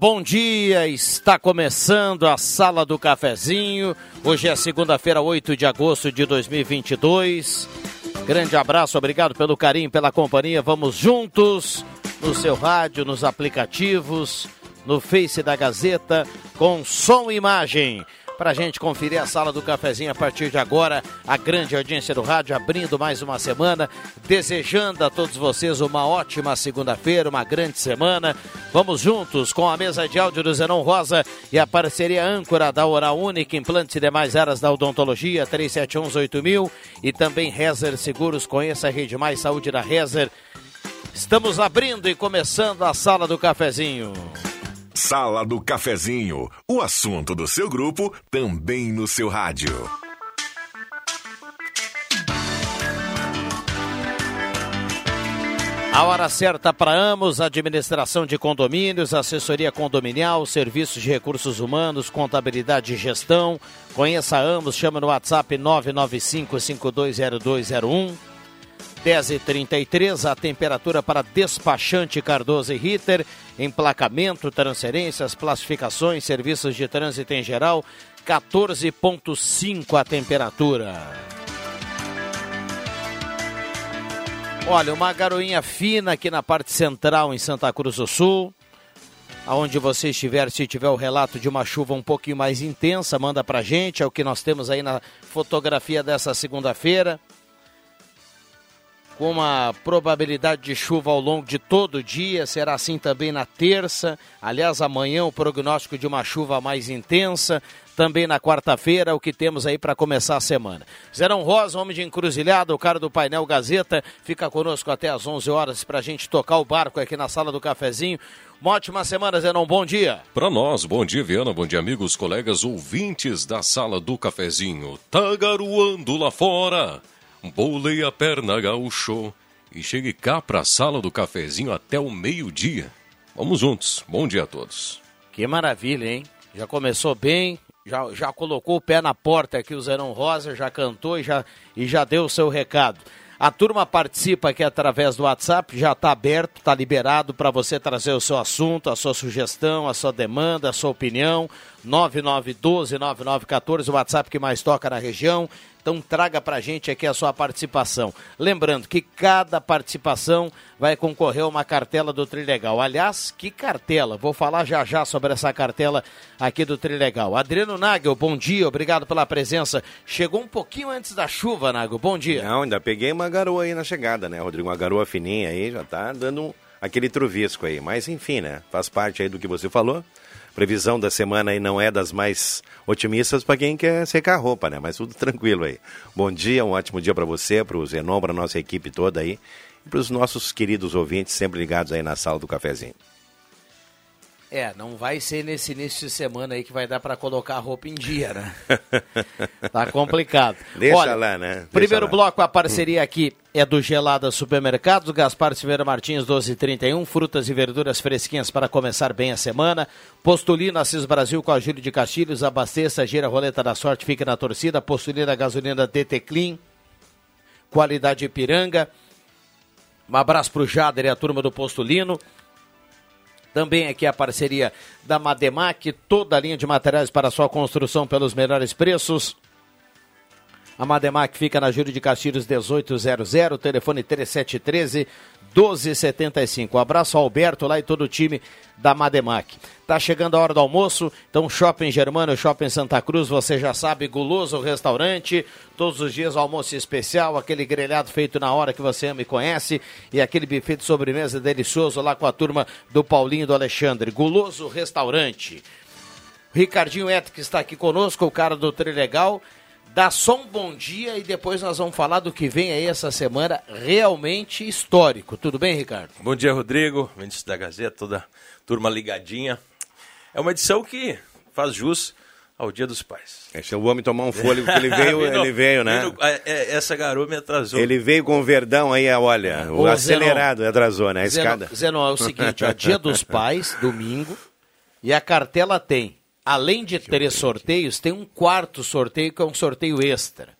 Bom dia. Está começando a Sala do Cafezinho. Hoje é segunda-feira, 8 de agosto de 2022. Grande abraço, obrigado pelo carinho, pela companhia. Vamos juntos no seu rádio, nos aplicativos, no Face da Gazeta, com som e imagem para a gente conferir a sala do cafezinho a partir de agora. A grande audiência do rádio abrindo mais uma semana, desejando a todos vocês uma ótima segunda-feira, uma grande semana. Vamos juntos com a mesa de áudio do Zenon Rosa e a parceria âncora da Oral Única, implantes e demais áreas da odontologia, 37118000 e também Rezer Seguros. Conheça a Rede Mais Saúde da Rezer. Estamos abrindo e começando a sala do cafezinho. Sala do Cafezinho, o assunto do seu grupo também no seu rádio. A hora certa para Amos, administração de condomínios, assessoria condominial, serviços de recursos humanos, contabilidade e gestão. Conheça a Amos, chama no WhatsApp 995 520201. 10h33, a temperatura para despachante Cardoso e Ritter, emplacamento, transferências, classificações, serviços de trânsito em geral, 14,5 a temperatura. Olha, uma garoinha fina aqui na parte central em Santa Cruz do Sul. Aonde você estiver, se tiver o relato de uma chuva um pouquinho mais intensa, manda pra gente, é o que nós temos aí na fotografia dessa segunda-feira com uma probabilidade de chuva ao longo de todo o dia, será assim também na terça. Aliás, amanhã o prognóstico de uma chuva mais intensa. Também na quarta-feira, o que temos aí para começar a semana. Zerão Rosa, homem de encruzilhada, o cara do painel Gazeta, fica conosco até às 11 horas para a gente tocar o barco aqui na sala do cafezinho. Uma ótima semana, Zenon. Bom dia. Para nós, bom dia, Viana. Bom dia, amigos, colegas, ouvintes da sala do cafezinho. Garoando lá fora. Bolei a perna gaúcho e chegue cá para a sala do cafezinho até o meio-dia. Vamos juntos. Bom dia a todos. Que maravilha, hein? Já começou bem, já, já colocou o pé na porta aqui o Zerão Rosa, já cantou e já, e já deu o seu recado. A turma participa aqui através do WhatsApp, já está aberto, está liberado para você trazer o seu assunto, a sua sugestão, a sua demanda, a sua opinião. 9912-9914, o WhatsApp que mais toca na região. Então traga para a gente aqui a sua participação. Lembrando que cada participação vai concorrer a uma cartela do Trilegal. Aliás, que cartela? Vou falar já já sobre essa cartela aqui do Trilegal. Adriano Nagel, bom dia, obrigado pela presença. Chegou um pouquinho antes da chuva, Nagel, bom dia. Não, ainda peguei uma garoa aí na chegada, né, Rodrigo? Uma garoa fininha aí, já tá dando aquele truvisco aí. Mas enfim, né? Faz parte aí do que você falou previsão da semana aí não é das mais otimistas para quem quer secar a roupa, né? Mas tudo tranquilo aí. Bom dia, um ótimo dia para você, para o Zenon, para nossa equipe toda aí e para os nossos queridos ouvintes sempre ligados aí na sala do cafezinho. É, não vai ser nesse início de semana aí que vai dar para colocar a roupa em dia, né? tá complicado. Deixa Olha, lá, né? Deixa primeiro lá. bloco, a parceria aqui é do Gelada Supermercados, Gaspar Silveira Martins, 1231, frutas e verduras fresquinhas para começar bem a semana. Postulina Assis Brasil com a Júlio de Castilhos, abasteça, gira a roleta da sorte, fica na torcida. Postulina gasolina DT Clean, qualidade Ipiranga. Um abraço pro Jader e a turma do Postulino. Também aqui a parceria da Mademac, toda a linha de materiais para sua construção pelos melhores preços. A Mademac fica na Júlio de Castilhos 1800, telefone 3713 1275. Um abraço ao Alberto lá e todo o time da Mademac. Tá chegando a hora do almoço, então Shopping Germano, Shopping Santa Cruz, você já sabe, guloso restaurante, todos os dias almoço especial, aquele grelhado feito na hora que você ama e conhece, e aquele buffet de sobremesa delicioso lá com a turma do Paulinho e do Alexandre. Guloso restaurante. Ricardinho Eto que está aqui conosco, o cara do Trilegal. Dá só um bom dia e depois nós vamos falar do que vem aí essa semana realmente histórico. Tudo bem, Ricardo? Bom dia, Rodrigo, Mendes da Gazeta, toda a turma ligadinha. É uma edição que faz jus ao Dia dos Pais. Esse é o homem tomar um fôlego, porque ele veio, ele veio, né? É, é, essa garoa me atrasou. Ele veio com o verdão aí, olha, o Ô, acelerado Zenon. atrasou, né? A Zenon, escada. Zenon, é o seguinte, ó, Dia dos Pais, domingo, e a cartela tem, além de três sorteios, tem um quarto sorteio que é um sorteio extra.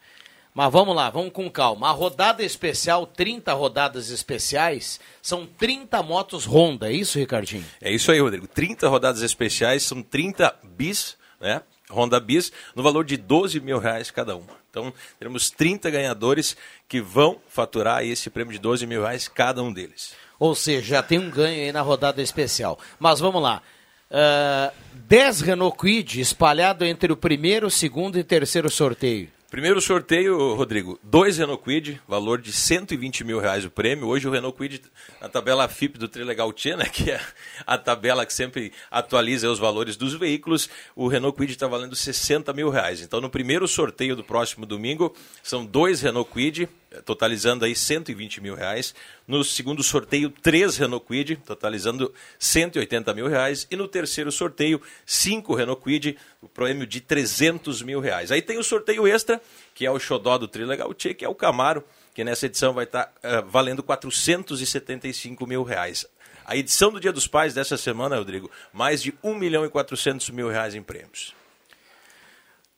Mas vamos lá, vamos com calma. A rodada especial, 30 rodadas especiais, são 30 motos Honda, é isso, Ricardinho? É isso aí, Rodrigo. 30 rodadas especiais, são 30 bis, né? Honda Bis, no valor de 12 mil reais cada uma. Então, teremos 30 ganhadores que vão faturar esse prêmio de 12 mil reais cada um deles. Ou seja, já tem um ganho aí na rodada especial. Mas vamos lá. Uh, 10 Renault Kwid espalhado entre o primeiro, segundo e terceiro sorteio. Primeiro sorteio, Rodrigo, dois Renault Kwid, valor de 120 mil reais o prêmio. Hoje o Renault Kwid, na tabela FIP do Trilegal Tia, né, que é a tabela que sempre atualiza os valores dos veículos, o Renault Kwid está valendo 60 mil reais. Então no primeiro sorteio do próximo domingo, são dois Renault Kwid, totalizando aí 120 mil reais. No segundo sorteio, três Renault Kwid, totalizando 180 mil reais. E no terceiro sorteio, cinco Renault Kwid, o prêmio de 300 mil reais. Aí tem o sorteio extra, que é o xodó do Trilegal Tchê, que é o Camaro, que nessa edição vai estar uh, valendo 475 mil reais. A edição do Dia dos Pais dessa semana, Rodrigo, mais de 1 milhão e 400 mil reais em prêmios.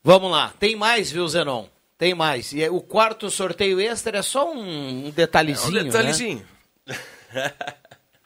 Vamos lá, tem mais, viu, Zenon? Tem mais. E o quarto sorteio extra é só um, um detalhezinho. É um detalhezinho. Né?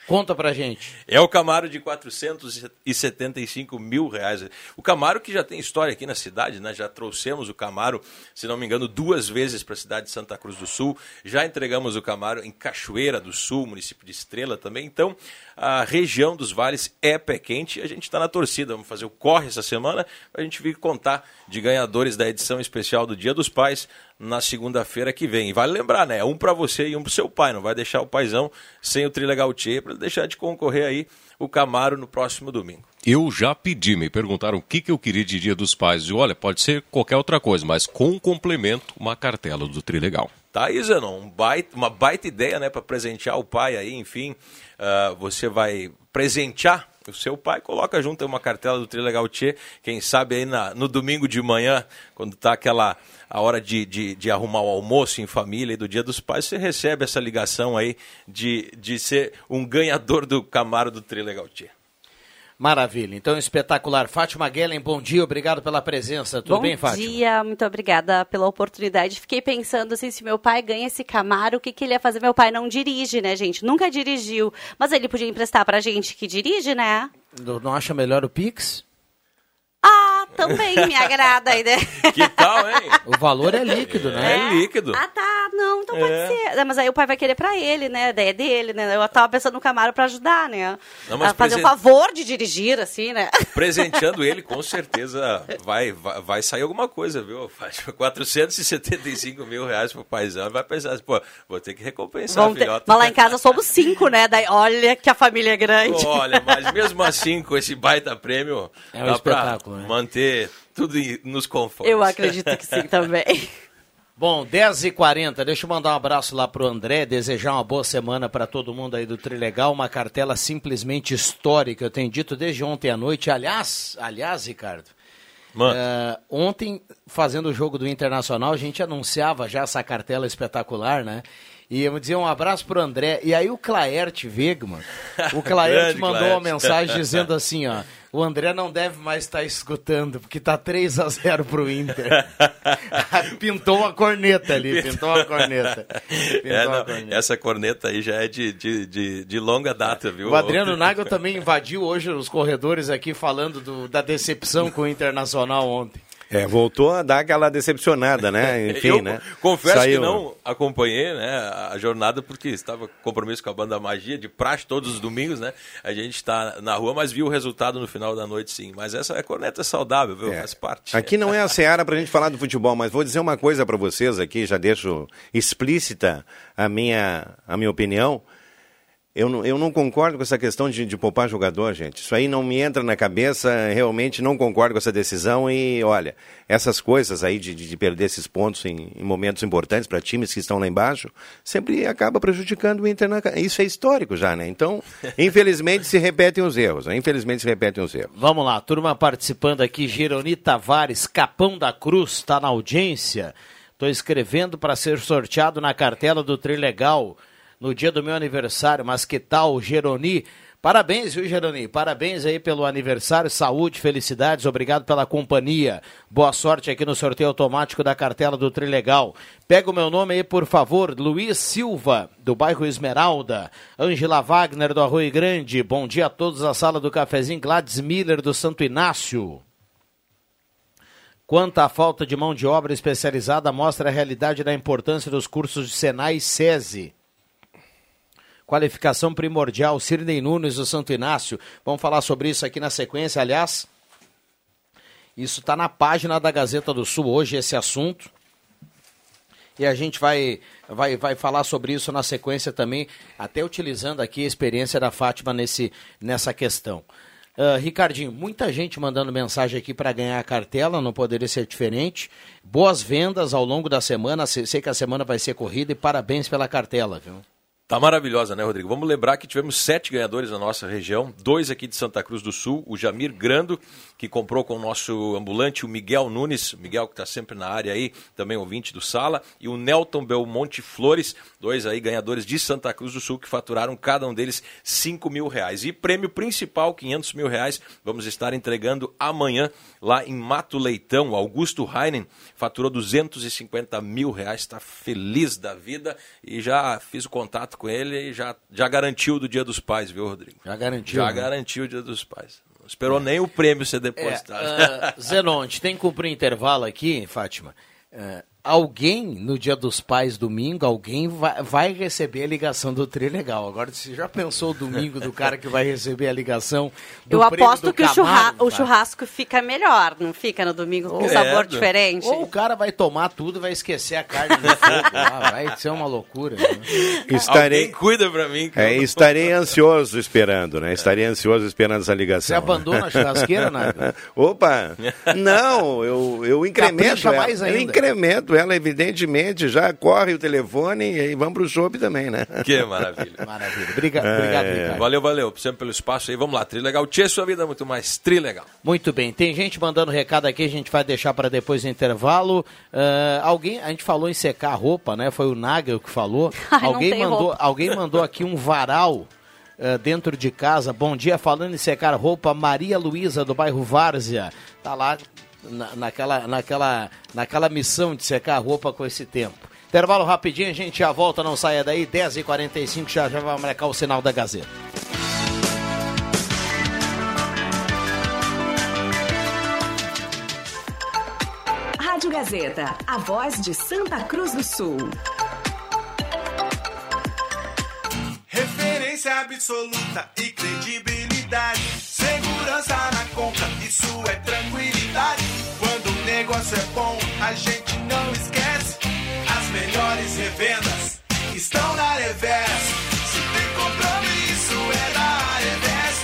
Conta pra gente. É o Camaro de 475 mil reais. O Camaro que já tem história aqui na cidade, né? Já trouxemos o Camaro, se não me engano, duas vezes para a cidade de Santa Cruz do Sul. Já entregamos o Camaro em Cachoeira do Sul, município de Estrela também. Então, a região dos vales é pé quente. A gente está na torcida. Vamos fazer o corre essa semana para a gente vir contar de ganhadores da edição especial do Dia dos Pais na segunda-feira que vem. E vale lembrar, né? Um para você e um para seu pai. Não vai deixar o paizão sem o Trilegal Tchê para deixar de concorrer aí o Camaro no próximo domingo. Eu já pedi, me perguntaram o que, que eu queria de Dia dos Pais. E olha, pode ser qualquer outra coisa, mas com complemento, uma cartela do Trilegal. Tá aí, Zenon, um baita, uma baita ideia, né, para presentear o pai aí, enfim. Uh, você vai presentear o seu pai, coloca junto uma cartela do Trilegal Tchê, quem sabe aí na, no domingo de manhã, quando tá aquela a hora de, de, de, arrumar o almoço em família e do Dia dos Pais, você recebe essa ligação aí de, de ser um ganhador do Camaro do Trilegal Tchê. Maravilha. Então, espetacular. Fátima Guellen, bom dia, obrigado pela presença. Tudo bom bem, Fátima? Bom dia, muito obrigada pela oportunidade. Fiquei pensando assim, se meu pai ganha esse Camaro, o que, que ele ia fazer? Meu pai não dirige, né, gente? Nunca dirigiu. Mas ele podia emprestar pra gente que dirige, né? Não acha melhor o Pix? Ah, também me agrada a ideia. Que tal, hein? O valor é líquido, né? É líquido. Ah, tá. Não, então pode ser. Mas aí o pai vai querer pra ele, né? A ideia é dele, né? Eu tava pensando no Camaro pra ajudar, né? Não, mas a fazer o favor de dirigir, assim, né? Presenteando ele, com certeza vai, vai, vai sair alguma coisa, viu? Fátima? 475 mil reais pro paizão. Vai pensar assim, pô, vou ter que recompensar Vamos a ter... filhota. Mas lá em casa somos cinco, né? Daí, olha que a família é grande. Olha, mas mesmo assim, com esse baita prêmio, É um dá pra espetáculo, né? manter tudo nos conformes. Eu acredito que sim também. Bom, 10h40, deixa eu mandar um abraço lá pro André, desejar uma boa semana para todo mundo aí do Trilegal, uma cartela simplesmente histórica, eu tenho dito desde ontem à noite. Aliás, aliás, Ricardo, é, ontem, fazendo o jogo do Internacional, a gente anunciava já essa cartela espetacular, né? E eu dizia um abraço pro André. E aí o Claert Wegman, o Claert mandou Claert. uma mensagem dizendo assim, ó. O André não deve mais estar escutando, porque tá 3 a 0 pro Inter. pintou uma corneta ali, pintou uma corneta. Pintou é, não, corneta. essa corneta aí já é de, de, de, de longa data, viu? O Adriano Nagel também invadiu hoje os corredores aqui falando do- da decepção com o Internacional ontem. É, voltou a dar aquela decepcionada, né? Enfim, eu né? confesso Saiu- que não acompanhei né, a jornada porque estava com compromisso com a banda Magia, de praxe todos os domingos, né? A gente está na rua, mas viu o resultado no final da noite, sim. Mas essa é corneta saudável, viu? É. Faz parte. Aqui não é a seara para a gente falar do futebol, mas vou dizer uma coisa para vocês aqui, já deixo explícita a minha, a minha opinião. Eu não, eu não concordo com essa questão de, de poupar jogador, gente. Isso aí não me entra na cabeça, realmente não concordo com essa decisão. E olha, essas coisas aí de, de de perder esses pontos em, em momentos importantes para times que estão lá embaixo, sempre acaba prejudicando o Inter. Na, isso é histórico já, né? Então, infelizmente se repetem os erros. né? Infelizmente se repetem os erros. Vamos lá, turma participando aqui, Gironi Tavares, Capão da Cruz, está na audiência. Estou escrevendo para ser sorteado na cartela do Trilegal no dia do meu aniversário, mas que tal, Geroni? Parabéns, viu, Geroni? Parabéns aí pelo aniversário, saúde, felicidades, obrigado pela companhia. Boa sorte aqui no sorteio automático da cartela do Trilegal. Pega o meu nome aí, por favor, Luiz Silva, do bairro Esmeralda. Ângela Wagner, do Arroio Grande. Bom dia a todos da sala do cafezinho. Gladys Miller, do Santo Inácio. Quanto à falta de mão de obra especializada, mostra a realidade da importância dos cursos de Senai e SESI. Qualificação primordial, Sirnei Nunes do Santo Inácio. Vamos falar sobre isso aqui na sequência, aliás. Isso está na página da Gazeta do Sul hoje, esse assunto. E a gente vai, vai, vai falar sobre isso na sequência também, até utilizando aqui a experiência da Fátima nesse, nessa questão. Ah, Ricardinho, muita gente mandando mensagem aqui para ganhar a cartela, não poderia ser diferente. Boas vendas ao longo da semana, sei que a semana vai ser corrida e parabéns pela cartela, viu? Tá maravilhosa, né, Rodrigo? Vamos lembrar que tivemos sete ganhadores na nossa região, dois aqui de Santa Cruz do Sul, o Jamir Grando, que comprou com o nosso ambulante, o Miguel Nunes, Miguel que está sempre na área aí, também ouvinte do Sala, e o Nelton Belmonte Flores, dois aí ganhadores de Santa Cruz do Sul, que faturaram cada um deles 5 mil reais. E prêmio principal, 500 mil reais, vamos estar entregando amanhã lá em Mato Leitão. Augusto Heinen faturou 250 mil reais, está feliz da vida e já fiz o contato com ele e já, já garantiu do Dia dos Pais, viu, Rodrigo? Já garantiu. Já né? garantiu o Dia dos Pais. Não esperou nem o prêmio ser É, depositado. ah, Zenon, a gente tem que cumprir intervalo aqui, Fátima. Ah, alguém, no dia dos pais, domingo, alguém vai, vai receber a ligação do Trilegal. Agora, você já pensou o domingo do cara que vai receber a ligação do Eu aposto do que o, churra- Camargo, o churrasco fica melhor, não fica no domingo com um É, sabor diferente? Ou o cara vai tomar tudo e vai esquecer a carne no fogo. lá, vai ser uma loucura. né? Estarei, Alguém cuida pra mim. é, eu estarei ansioso esperando, né? Estarei ansioso esperando essa Você ligação. abandona a churrasqueira, Naga? Opa! Não, eu, eu incremento Capricha ela. mais Eu ainda. incremento ela, evidentemente, já corre o telefone e vamos pro shopping também, né? Que maravilha. Maravilha. Obriga- Obrigado, É. Ricardo. Valeu, valeu. Sempre pelo espaço aí. Vamos lá, Trilegal. Tchê, sua vida é muito mais Trilegal. Muito bem, tem gente mandando recado aqui, a gente vai deixar para depois do intervalo. Ah, alguém, a gente falou em secar a roupa, né? Foi o Nagel que falou. Ai, alguém mandou, roupa. alguém mandou aqui um varal ah, dentro de casa. Bom dia, falando em secar roupa, Maria Luísa do bairro Várzea. Tá lá na- naquela, naquela, naquela missão de secar roupa com esse tempo. Intervalo rapidinho, a gente já volta, não saia daí, 10h45, já, já vai marcar o sinal da Gazeta. Rádio Gazeta, a voz de Santa Cruz do Sul. Referência absoluta e credibilidade. Segurança na compra, isso é tranquilidade. Quando o negócio é bom, a gente não esquece. As melhores revendas estão na Revés. Se tem compromisso, é da Revés.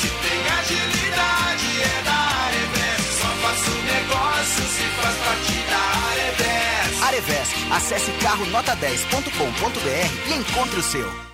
Se tem agilidade, é da Revés. Só faço negócio se faz parte da Revés. Arevés, acesse carronota10.com.br e encontre o seu.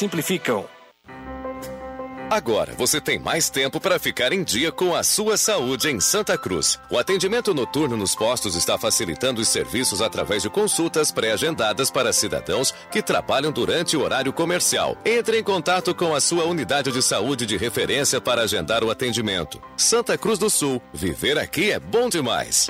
simplificam. Agora você tem mais tempo para ficar em dia com a sua saúde em Santa Cruz. O atendimento noturno nos postos está facilitando os serviços através de consultas pré-agendadas para cidadãos que trabalham durante o horário comercial. Entre em contato com a sua unidade de saúde de referência para agendar o atendimento. Santa Cruz do Sul. Viver aqui é bom demais.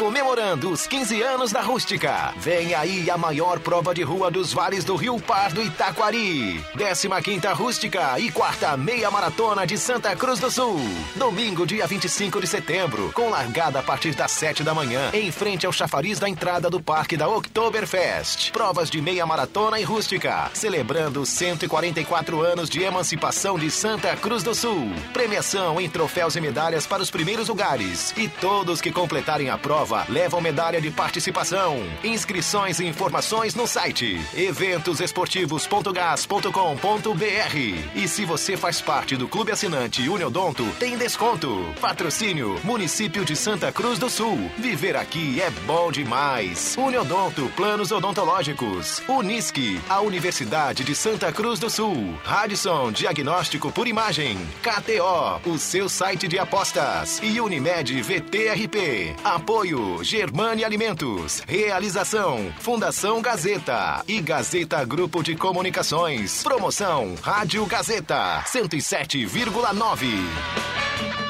comemorando os 15 anos da Rústica. Vem aí a maior prova de rua dos vales do Rio Pardo Itaquari. 15ª Rústica e quarta meia maratona de Santa Cruz do Sul. Domingo, dia 25 de setembro, com largada a partir das 7 da manhã, em frente ao chafariz da entrada do Parque da Oktoberfest. Provas de meia maratona e rústica, celebrando 144 anos de emancipação de Santa Cruz do Sul. Premiação em troféus e medalhas para os primeiros lugares. E todos que completarem a prova prova levam medalha de participação. Inscrições e informações no site eventosesportivos.gas.com.br. E se você faz parte do clube assinante Uniodonto, tem desconto. Patrocínio Município de Santa Cruz do Sul. Viver aqui é bom demais. Uniodonto Planos Odontológicos. Unisque, a Universidade de Santa Cruz do Sul. Radisson Diagnóstico por Imagem. KTO, o seu site de apostas. E Unimed VTRP. Apoio Germane Alimentos. Realização Fundação Gazeta e Gazeta Grupo de Comunicações. Promoção Rádio Gazeta 107,9.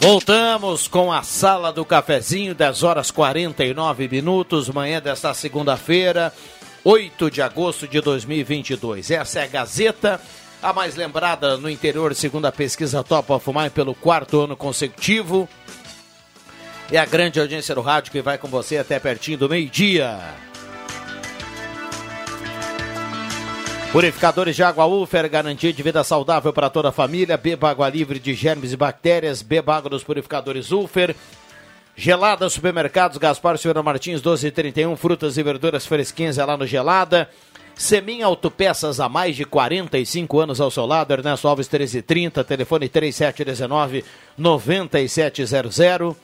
Voltamos com a Sala do Cafezinho, 10 horas 49 minutos, manhã desta segunda-feira, 8 de agosto de 2022. Essa é a Gazeta, a mais lembrada no interior, segundo a pesquisa Top of Mind, pelo quarto ano consecutivo. É a grande audiência do rádio que vai com você até pertinho do meio-dia. Purificadores de água Ufer, garantia de vida saudável para toda a família. Beba água livre de germes e bactérias. Beba água dos purificadores Ufer. Gelada Supermercados, Gaspar Silveira Martins, 1231. Frutas e verduras fresquinhas é lá no Gelada. Semin Autopeças há mais de 45 anos ao seu lado. Ernesto Alves 1330, telefone 3719 9700.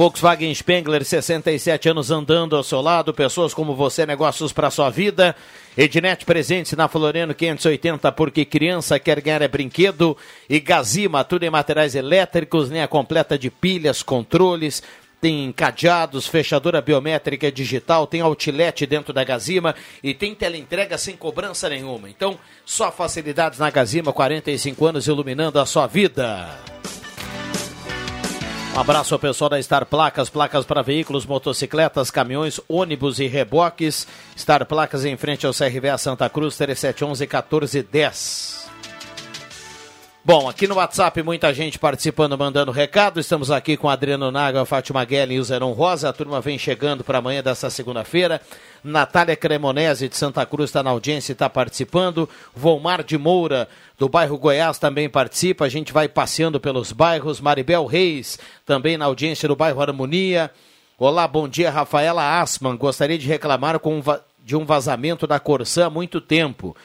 Volkswagen Spengler, 67 anos andando ao seu lado, pessoas como você, negócios para sua vida. Ednet presente na Floriano 580, porque criança quer ganhar é brinquedo. E Gazima, tudo em materiais elétricos, linha completa de pilhas, controles, tem cadeados, fechadura biométrica digital, tem outlet dentro da Gazima e tem teleentrega sem cobrança nenhuma. Então, só facilidades na Gazima, 45 anos iluminando a sua vida. Um abraço ao pessoal da Star Placas, placas para veículos, motocicletas, caminhões, ônibus e reboques. Star Placas em frente ao CRVA Santa Cruz, 3711 1410. Bom, aqui no WhatsApp muita gente participando, mandando recado. Estamos aqui com Adriano Naga, Fátima Guelli e o Zeron Rosa. A turma vem chegando para amanhã desta segunda-feira. Natália Cremonese de Santa Cruz está na audiência e está participando. Volmar de Moura do bairro Goiás também participa. A gente vai passeando pelos bairros. Maribel Reis, também na audiência do bairro Harmonia. Olá, bom dia, Rafaela Asman. Gostaria de reclamar de um vazamento da Corsã há muito tempo.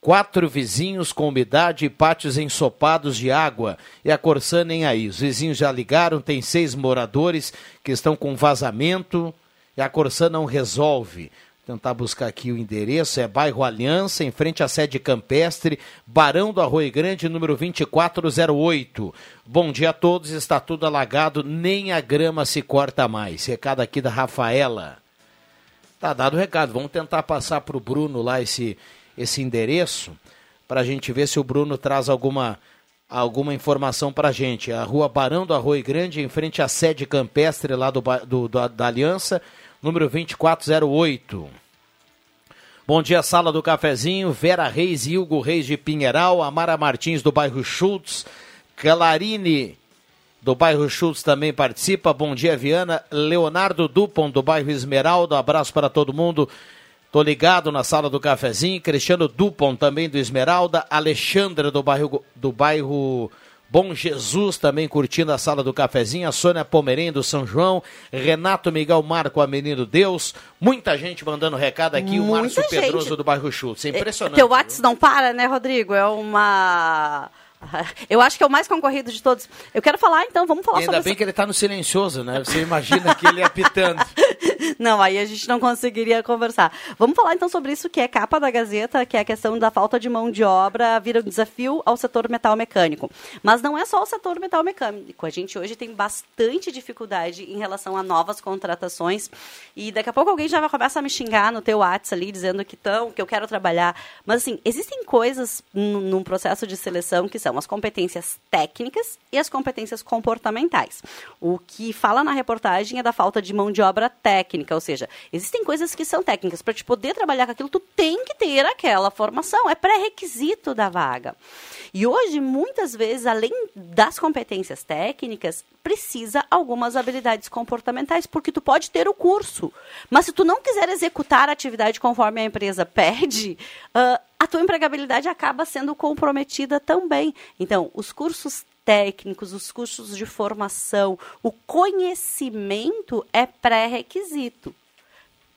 Quatro vizinhos com umidade e pátios ensopados de água. E a Corsã nem aí. Os vizinhos já ligaram, tem seis moradores que estão com vazamento e a Corsã não resolve. Vou tentar buscar aqui o endereço, é bairro Aliança, em frente à sede campestre, Barão do Arroio Grande, número 2408. Bom dia a todos, está tudo alagado, nem a grama se corta mais. Recado aqui da Rafaela. Tá dado o recado, vamos tentar passar para o Bruno lá esse, esse endereço, para a gente ver se o Bruno traz alguma, alguma informação para a gente. A rua Barão do Arroio Grande, em frente à sede campestre lá do, do, do da Aliança, número 2408. Bom dia, sala do cafezinho. Vera Reis e Hugo Reis de Pinheiral, Amara Martins do bairro Schultz, Clarine do bairro Schultz também participa. Bom dia, Viana. Leonardo Dupont do bairro Esmeralda. Abraço para todo mundo. Tô ligado na sala do cafezinho. Cristiano Dupont também do Esmeralda. Alexandra do bairro do bairro Bom Jesus também curtindo a sala do cafezinho, a Sônia Pomerém do São João, Renato Miguel Marco, a Menino Deus, muita gente mandando recado aqui, Muita o Márcio gente. Pedroso do bairro Schultz, é impressionante. Teu WhatsApp não para, né, Rodrigo? É uma... Eu acho que é o mais concorrido de todos. Eu quero falar, então, vamos falar ainda sobre bem essa- que ele está no silencioso, né? Você imagina que ele apitando. Não, aí a gente não conseguiria conversar. Vamos falar então sobre isso que é capa da Gazeta, que é a questão da falta de mão de obra vira um desafio ao setor metal mecânico. Mas não é só o setor metal mecânico. A gente hoje tem bastante dificuldade em relação a novas contratações. E daqui a pouco alguém já vai começar a me xingar no teu WhatsApp ali, dizendo que tão, que eu quero trabalhar. Mas assim, existem coisas num processo de seleção que são as competências técnicas e as competências comportamentais. O que fala na reportagem é da falta de mão de obra técnica, ou seja, existem coisas que são técnicas. Para te poder trabalhar com aquilo, tu tem que ter aquela formação, é pré-requisito da vaga. E hoje, muitas vezes, além das competências técnicas, precisa algumas habilidades comportamentais, porque tu pode ter o curso, mas se tu não quiser executar a atividade conforme a empresa pede, ah, a tua empregabilidade acaba sendo comprometida também. Então, os cursos técnicos, os cursos de formação, o conhecimento é pré-requisito.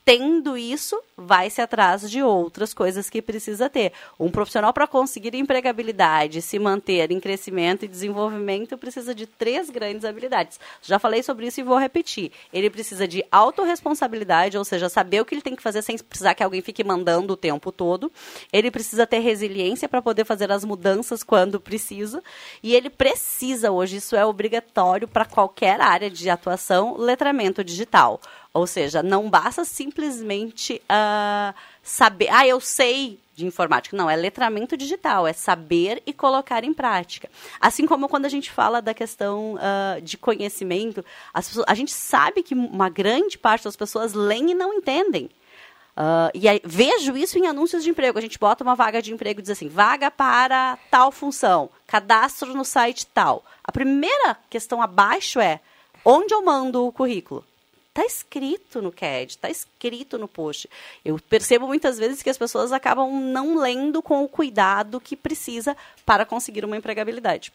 Tendo isso, vai-se atrás de outras coisas que precisa ter. Um profissional, para conseguir empregabilidade, se manter em crescimento e desenvolvimento, precisa de três grandes habilidades. Já falei sobre isso e vou repetir. Ele precisa de autorresponsabilidade, ou seja, saber o que ele tem que fazer sem precisar que alguém fique mandando o tempo todo. Ele precisa ter resiliência para poder fazer as mudanças quando precisa. E ele precisa, hoje, isso é obrigatório para qualquer área de atuação, letramento digital. Ou seja, não basta simplesmente ah, saber, ah, eu sei de informática. Não, é letramento digital, é saber e colocar em prática. Assim como quando a gente fala da questão ah, de conhecimento, as pessoas- a gente sabe que uma grande parte das pessoas leem e não entendem. Ah, e aí, vejo isso em anúncios de emprego. A gente bota uma vaga de emprego e diz assim: vaga para tal função, cadastro no site tal. A primeira questão abaixo é: onde eu mando o currículo? Está escrito no CAD, está escrito no post. Eu percebo muitas vezes que as pessoas acabam não lendo com o cuidado que precisa para conseguir uma empregabilidade.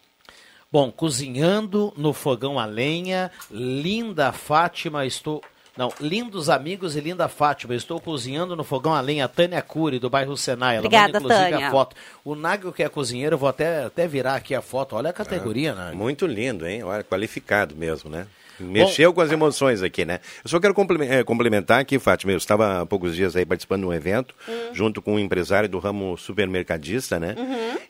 Bom, cozinhando no fogão a lenha, linda Fátima, estou. Não, lindos amigos e linda Fátima, estou cozinhando no fogão a lenha, Tânia Cury, do bairro Senai. Ela Obrigada, manda, inclusive, Tânia. a foto. O Nagel, que é cozinheiro, eu vou até, até virar aqui a foto. Olha a categoria, Nagel. Muito lindo, hein? Olha, qualificado mesmo, né? Mexeu com as emoções aqui, né? Eu só quero eh, complementar aqui, Fátima. Eu estava há poucos dias aí participando de um evento, junto com um empresário do ramo supermercadista, né?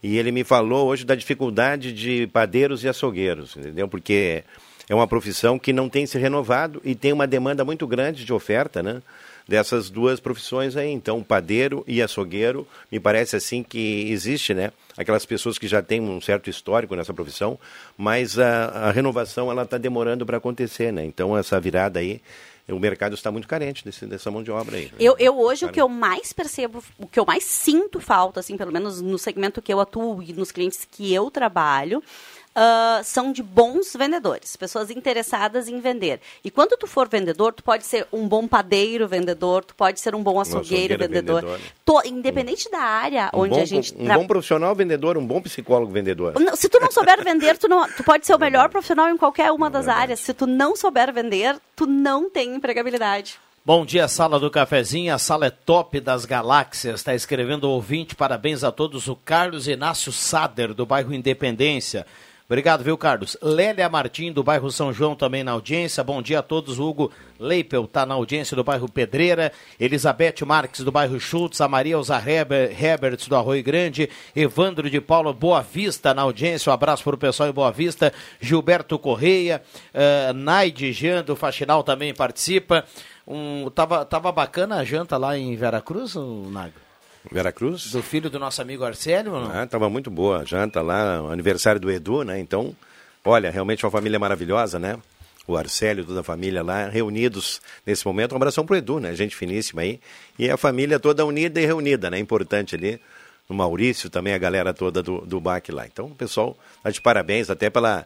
E ele me falou hoje da dificuldade de padeiros e açougueiros, entendeu? Porque é uma profissão que não tem se renovado e tem uma demanda muito grande de oferta, né? Dessas duas profissões aí. Então, padeiro e açougueiro, me parece assim que existe, né? Aquelas pessoas que já têm um certo histórico nessa profissão, mas a, a renovação ela está demorando para acontecer, né? Então, essa virada aí, o mercado está muito carente desse, dessa mão de obra aí. Eu, eu hoje o que eu mais percebo, o que eu mais sinto falta, assim, pelo menos no segmento que eu atuo e nos clientes que eu trabalho, ah, são de bons vendedores, pessoas interessadas em vender. E quando tu for vendedor, tu pode ser um bom padeiro vendedor, tu pode ser um bom açougueiro, açougueiro vendedor. vendedor. To- independente da área Um onde bom, a gente um tra- bom profissional vendedor, um bom psicólogo vendedor. Não, Se tu não souber vender, tu, não, tu pode ser o melhor profissional em qualquer uma das áreas. Se tu não souber vender, tu não tem empregabilidade. Bom dia, sala do cafezinho. A sala é top das galáxias. Está escrevendo o ouvinte. Parabéns a todos. O Carlos Inácio Sader, do bairro Independência. Obrigado, viu, Carlos? Lélia Martim, do bairro São João, também na audiência. Bom dia a todos. Hugo Leipel está na audiência do bairro Pedreira. Elizabeth Marques, do bairro Schultz. A Maria Elza Heber, Heberts, do Arroio Grande. Evandro de Paula Boa Vista na audiência. Um abraço para o pessoal em Boa Vista. Gilberto Correia. Uh, Naide Jean, do Faxinal, também participa. Um, tava, tava bacana a janta lá em Veracruz, Nago? Veracruz? Do filho do nosso amigo Arcélio, não? Ah, tava muito boa a janta lá, aniversário do Edu, né? Então, olha, realmente uma família maravilhosa, né? O Arcélio, toda a família lá, reunidos nesse momento. Um abração pro Edu, né? Gente finíssima aí. E a família toda unida e reunida, né? Importante ali. O Maurício também, a galera toda do, do BAC lá. Então, pessoal tá de parabéns até pela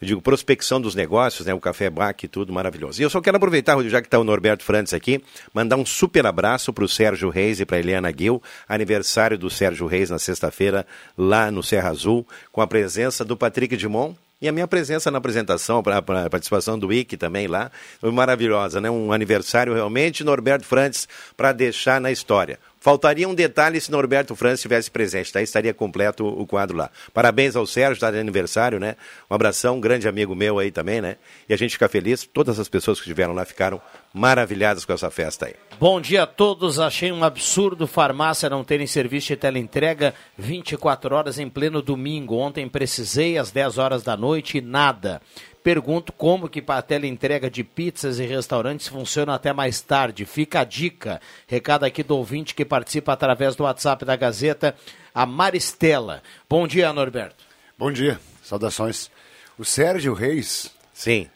eu digo, prospecção dos negócios, né? O Café Bac e tudo maravilhoso. E eu só quero aproveitar, já que está o Norberto Frantes aqui, mandar um super abraço para o Sérgio Reis e para Eliana Gil, aniversário do Sérgio Reis na sexta-feira, lá no Serra Azul, com a presença do Patrick Dimon, e a minha presença na apresentação, a participação do Ike também lá, foi maravilhosa, né? Um aniversário realmente, Norberto Frantes, para deixar na história. Faltaria um detalhe se Norberto França estivesse presente, tá? Estaria completo o quadro lá. Parabéns ao Sérgio, está de aniversário, né? Um abração, um grande amigo meu aí também, né? E a gente fica feliz, todas as pessoas que estiveram lá ficaram maravilhadas com essa festa aí. Bom dia a todos, achei um absurdo farmácia não terem serviço de teleentrega 24 horas em pleno domingo. Ontem precisei às 10 horas da noite e nada. Pergunto como que a entrega de pizzas e restaurantes funciona até mais tarde. Fica a dica. Recado aqui do ouvinte que participa através do WhatsApp da Gazeta, a Maristela. Bom dia, Norberto. Bom dia. Saudações. O Sérgio Reis. Sim.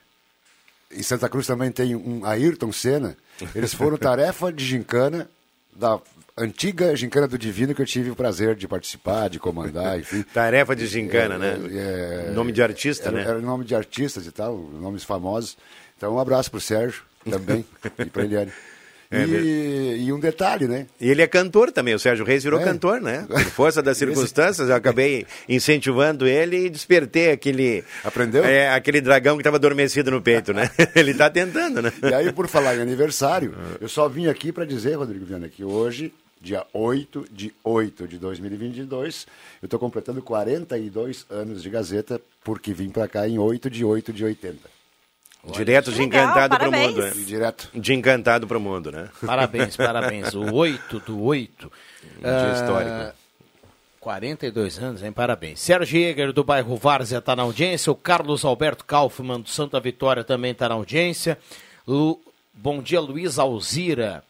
Em Santa Cruz também tem um Ayrton Senna. Eles foram tarefa de gincana da antiga gincana do Divino que eu tive o prazer de participar, de comandar, enfim. Tarefa de gincana, é, né? É, nome de artista, era, né? Era nome de artistas e tal, nomes famosos. Então um abraço para o Sérgio também e para Eliane. É, e, e, um detalhe, né? E ele é cantor também, o Sérgio Reis virou é. cantor, né? Por força das circunstâncias, eu acabei incentivando ele e despertei aquele. Aprendeu? É, aquele dragão que estava adormecido no peito, né? ele está tentando, né? E aí, por falar em aniversário, eu só vim aqui para dizer, Rodrigo Viana, que hoje dia 8 de 8 de 2022. Eu estou completando 42 anos de Gazeta, porque vim para cá em 8 de 8 de 80. Direto de encantado para o mundo, né? Direto. De encantado para o mundo, né? Parabéns, parabéns. O 8 do 8. Um dia uh, histórico. 42 anos, hein? Parabéns. Sérgio Jäger, do bairro Várzea, está na audiência. O Carlos Alberto Kaufmann, do Santa Vitória, também está na audiência. Lu... Bom dia, Luiz Alzira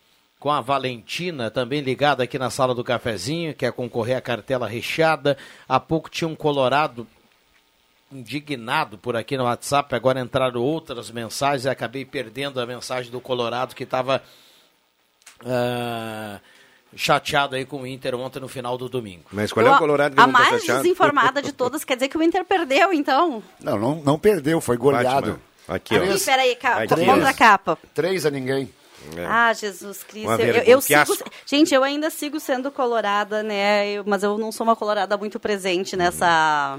com a Valentina, também ligada aqui na sala do cafezinho, quer concorrer à cartela recheada. Há pouco tinha um colorado indignado por aqui no WhatsApp, agora entraram outras mensagens e acabei perdendo a mensagem do Colorado que estava uh, ah, chateado aí com o Inter ontem no final do domingo. Mas qual é o Colorado que a não tá mais desinformada de todas quer dizer que o Inter perdeu, então? Não, não, não perdeu, foi goleado. Fátima, aqui, ó. Peraí, capa, contra a capa. Três a ninguém. É. Ah, Jesus Cristo. Eu, eu sigo, gente, eu ainda sigo sendo colorada, né? Eu, mas eu não sou uma colorada muito presente nessa.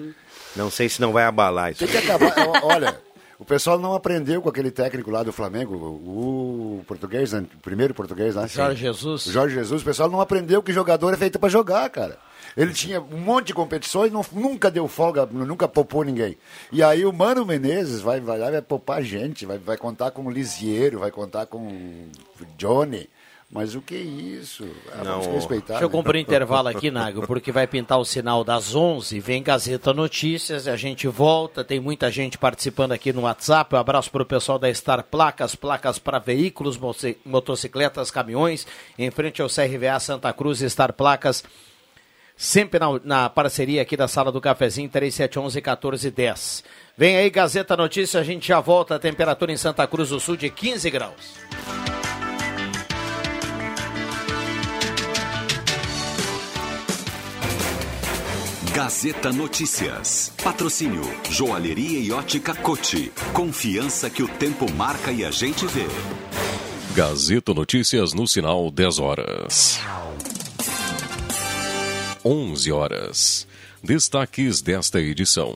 Não sei se não vai abalar isso. Tem que acabar. Olha, o pessoal não aprendeu com aquele técnico lá do Flamengo, o português, né? o primeiro português lá. Jorge Jesus. Jorge Jesus. O pessoal não aprendeu que jogador é feito para jogar, cara. Ele tinha um monte de competições, não, nunca deu folga, nunca poupou ninguém. E aí o Mano Menezes vai, vai vai poupar gente, vai, vai contar com o Lisieiro, vai contar com o Johnny. Mas o que é isso? Ah, não. Vamos respeitar. Deixa eu né? cumprir o intervalo aqui, Nago, porque vai pintar o sinal das 11, vem Gazeta Notícias, a gente volta, tem muita gente participando aqui no WhatsApp. Um abraço para o pessoal da Star Placas, placas para veículos, motocicletas, caminhões, em frente ao CRVA Santa Cruz, Star Placas sempre na, na, parceria aqui da Sala do Cafezinho, 3711-1410. Vem aí, Gazeta Notícia, a gente já volta. A temperatura em Santa Cruz do Sul de 15 graus. Gazeta Notícias. Patrocínio Joalheria e Ótica Cote. Confiança que o tempo marca e a gente vê. Gazeta Notícias no sinal 10 horas. 11 horas. Destaques desta edição.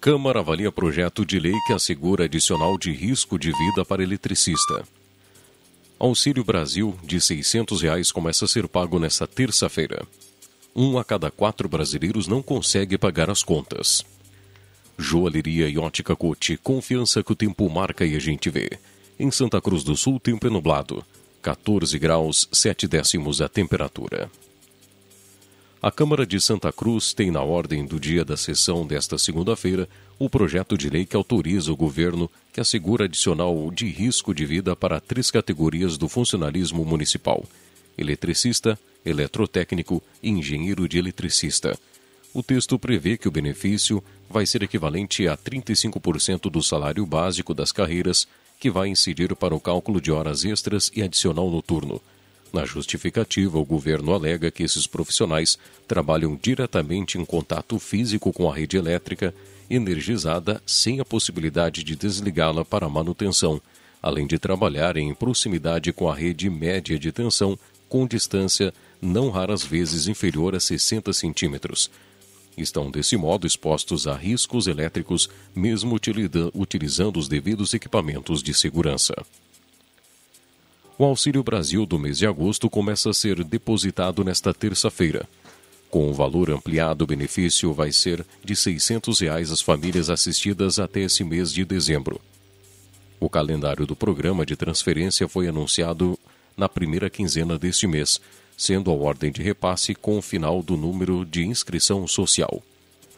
Câmara avalia projeto de lei que assegura adicional de risco de vida para eletricista. Auxílio Brasil de 600 reais começa a ser pago nesta terça-feira. Um a cada quatro brasileiros não consegue pagar as contas. Joalheria e ótica Cote, confiança que o tempo marca e a gente vê. Em Santa Cruz do Sul, tempo é nublado. 14 graus, 7 décimos a temperatura. A Câmara de Santa Cruz tem na ordem do dia da sessão desta segunda-feira o projeto de lei que autoriza o governo que assegura adicional de risco de vida para três categorias do funcionalismo municipal: eletricista, eletrotécnico e engenheiro de eletricista. O texto prevê que o benefício vai ser equivalente a 35% do salário básico das carreiras, que vai incidir para o cálculo de horas extras e adicional noturno. Na justificativa, o governo alega que esses profissionais trabalham diretamente em contato físico com a rede elétrica, energizada sem a possibilidade de desligá-la para manutenção, além de trabalhar em proximidade com a rede média de tensão, com distância não raras vezes inferior a 60 centímetros. Estão, desse modo, expostos a riscos elétricos, mesmo utilizando os devidos equipamentos de segurança. O Auxílio Brasil do mês de agosto começa a ser depositado nesta terça-feira. Com o valor ampliado, o benefício vai ser de 600 reais às famílias assistidas até esse mês de dezembro. O calendário do programa de transferência foi anunciado na primeira quinzena deste mês, sendo a ordem de repasse com o final do número de inscrição social.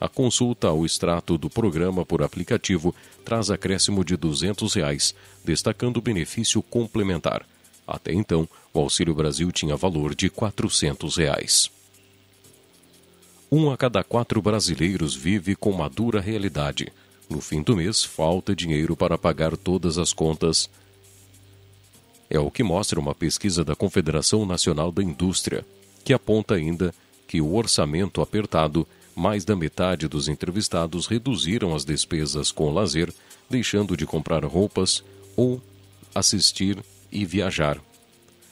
A consulta ao extrato do programa por aplicativo traz acréscimo de 200 reais, destacando o benefício complementar. Até então, o Auxílio Brasil tinha valor de 400 reais. Um a cada quatro brasileiros vive com uma dura realidade. No fim do mês, falta dinheiro para pagar todas as contas. É o que mostra uma pesquisa da Confederação Nacional da Indústria, que aponta ainda que o orçamento apertado, mais da metade dos entrevistados reduziram as despesas com lazer, deixando de comprar roupas ou assistir e viajar.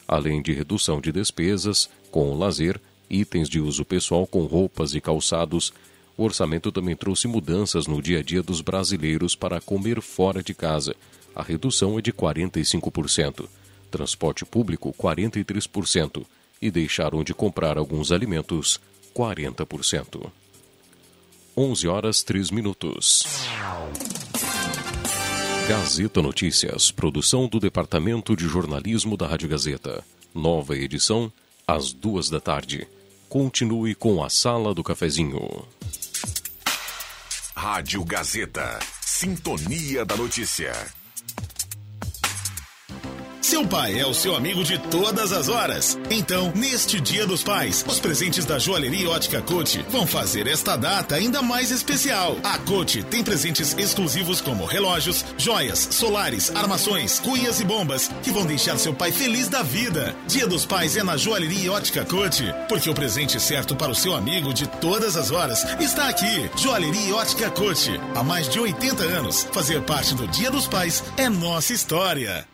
Além de redução de despesas com o lazer, itens de uso pessoal com roupas e calçados, o orçamento também trouxe mudanças no dia a dia dos brasileiros para comer fora de casa. A redução é de 45%, transporte público 43% e deixaram de comprar alguns alimentos 40%. 11 horas 3 minutos. Gazeta Notícias, produção do Departamento de Jornalismo da Rádio Gazeta. Nova edição, às duas da tarde. Continue com a Sala do Cafezinho. Rádio Gazeta. Sintonia da Notícia. Seu pai é o seu amigo de todas as horas. Então, neste Dia dos Pais, os presentes da Joalheria Ótica Cote vão fazer esta data ainda mais especial. A Cote tem presentes exclusivos como relógios, joias, solares, armações, cuias e bombas que vão deixar seu pai feliz da vida. Dia dos Pais é na Joalheria Ótica Cote, porque o presente certo para o seu amigo de todas as horas está aqui. Joalheria Ótica Cote. Há mais de 80 anos, fazer parte do Dia dos Pais é nossa história.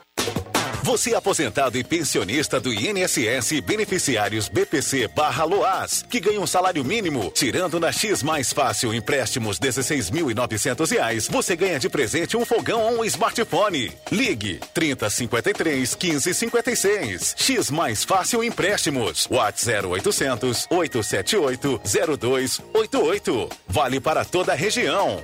Você é aposentado e pensionista do INSS beneficiários BPC barra Loas, que ganha um salário mínimo, tirando na X Mais Fácil empréstimos R$ 16.900, você ganha de presente um fogão ou um smartphone. Ligue 3053 1556. X Mais Fácil Empréstimos. WhatsApp 0800 878 0288. Vale para toda a região.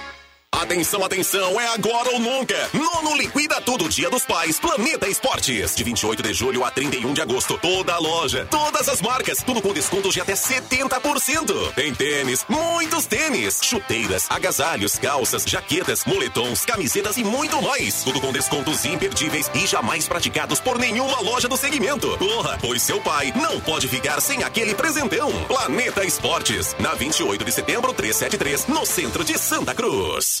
Atenção, atenção, é agora ou nunca. Nono Liquida Tudo Dia dos Pais, Planeta Esportes. De 28 de julho a 31 de agosto. Toda a loja, todas as marcas, tudo com descontos de até 70%. Tem tênis, muitos tênis, chuteiras, agasalhos, calças, jaquetas, moletons, camisetas e muito mais. Tudo com descontos imperdíveis e jamais praticados por nenhuma loja do segmento. Porra, pois seu pai não pode ficar sem aquele presentão. Planeta Esportes, na 28 de setembro 373, no centro de Santa Cruz.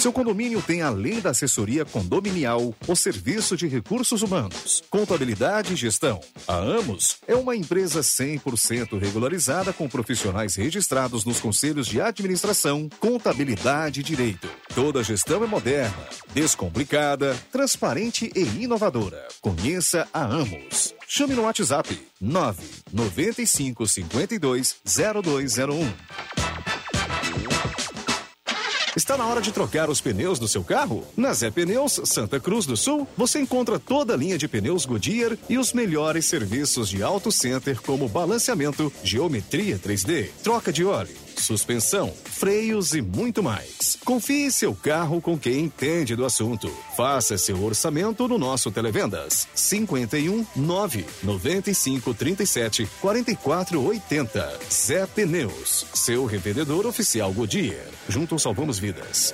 seu condomínio tem além da assessoria condominial, o serviço de recursos humanos, contabilidade e gestão. A Amos é uma empresa 100% regularizada com profissionais registrados nos conselhos de administração, contabilidade e direito. Toda gestão é moderna, descomplicada, transparente e inovadora. Conheça a Amos. Chame no WhatsApp 995 52 0201. Está na hora de trocar os pneus do seu carro? Na Zé Pneus Santa Cruz do Sul, você encontra toda a linha de pneus Goodyear e os melhores serviços de auto center como balanceamento, geometria 3D, troca de óleo, suspensão, freios e muito mais. Confie seu carro com quem entende do assunto. Faça seu orçamento no nosso Televendas 51 9 95 37 44 80. Zé Pneus, seu revendedor oficial Goodyear. Juntos salvamos vidas.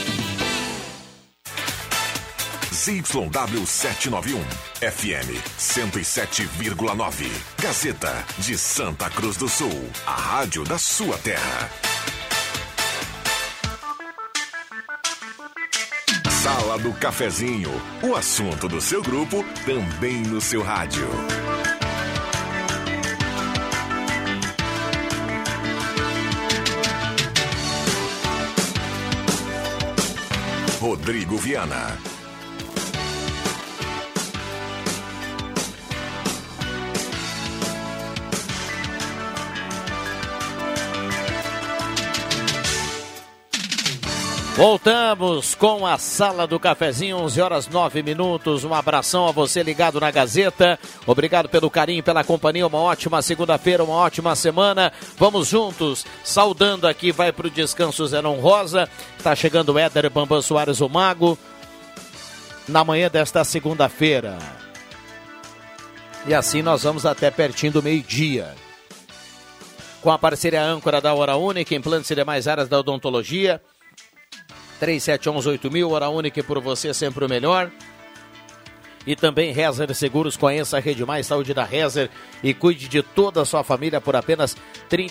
ZYW 791, FM 107,9. Gazeta de Santa Cruz do Sul, a rádio da sua terra. Sala do Cafezinho, o assunto do seu grupo também no seu rádio. Rodrigo Viana. Voltamos com a Sala do Cafezinho, 11 horas 9 minutos. Um abração a você ligado na Gazeta. Obrigado pelo carinho, pela companhia. Uma ótima segunda-feira, uma ótima semana. Vamos juntos, saudando aqui, vai para o descanso Zenon Rosa. Está chegando o Éder Bambam Soares, o Mago, na manhã desta segunda-feira. E assim nós vamos até pertinho do meio-dia. Com a parceria âncora da Hora Única, implantes e demais áreas da odontologia. 3711-8000, hora única por você, sempre o melhor. E também Rezer Seguros, conheça a Rede Mais Saúde da Rezer e cuide de toda a sua família por apenas R$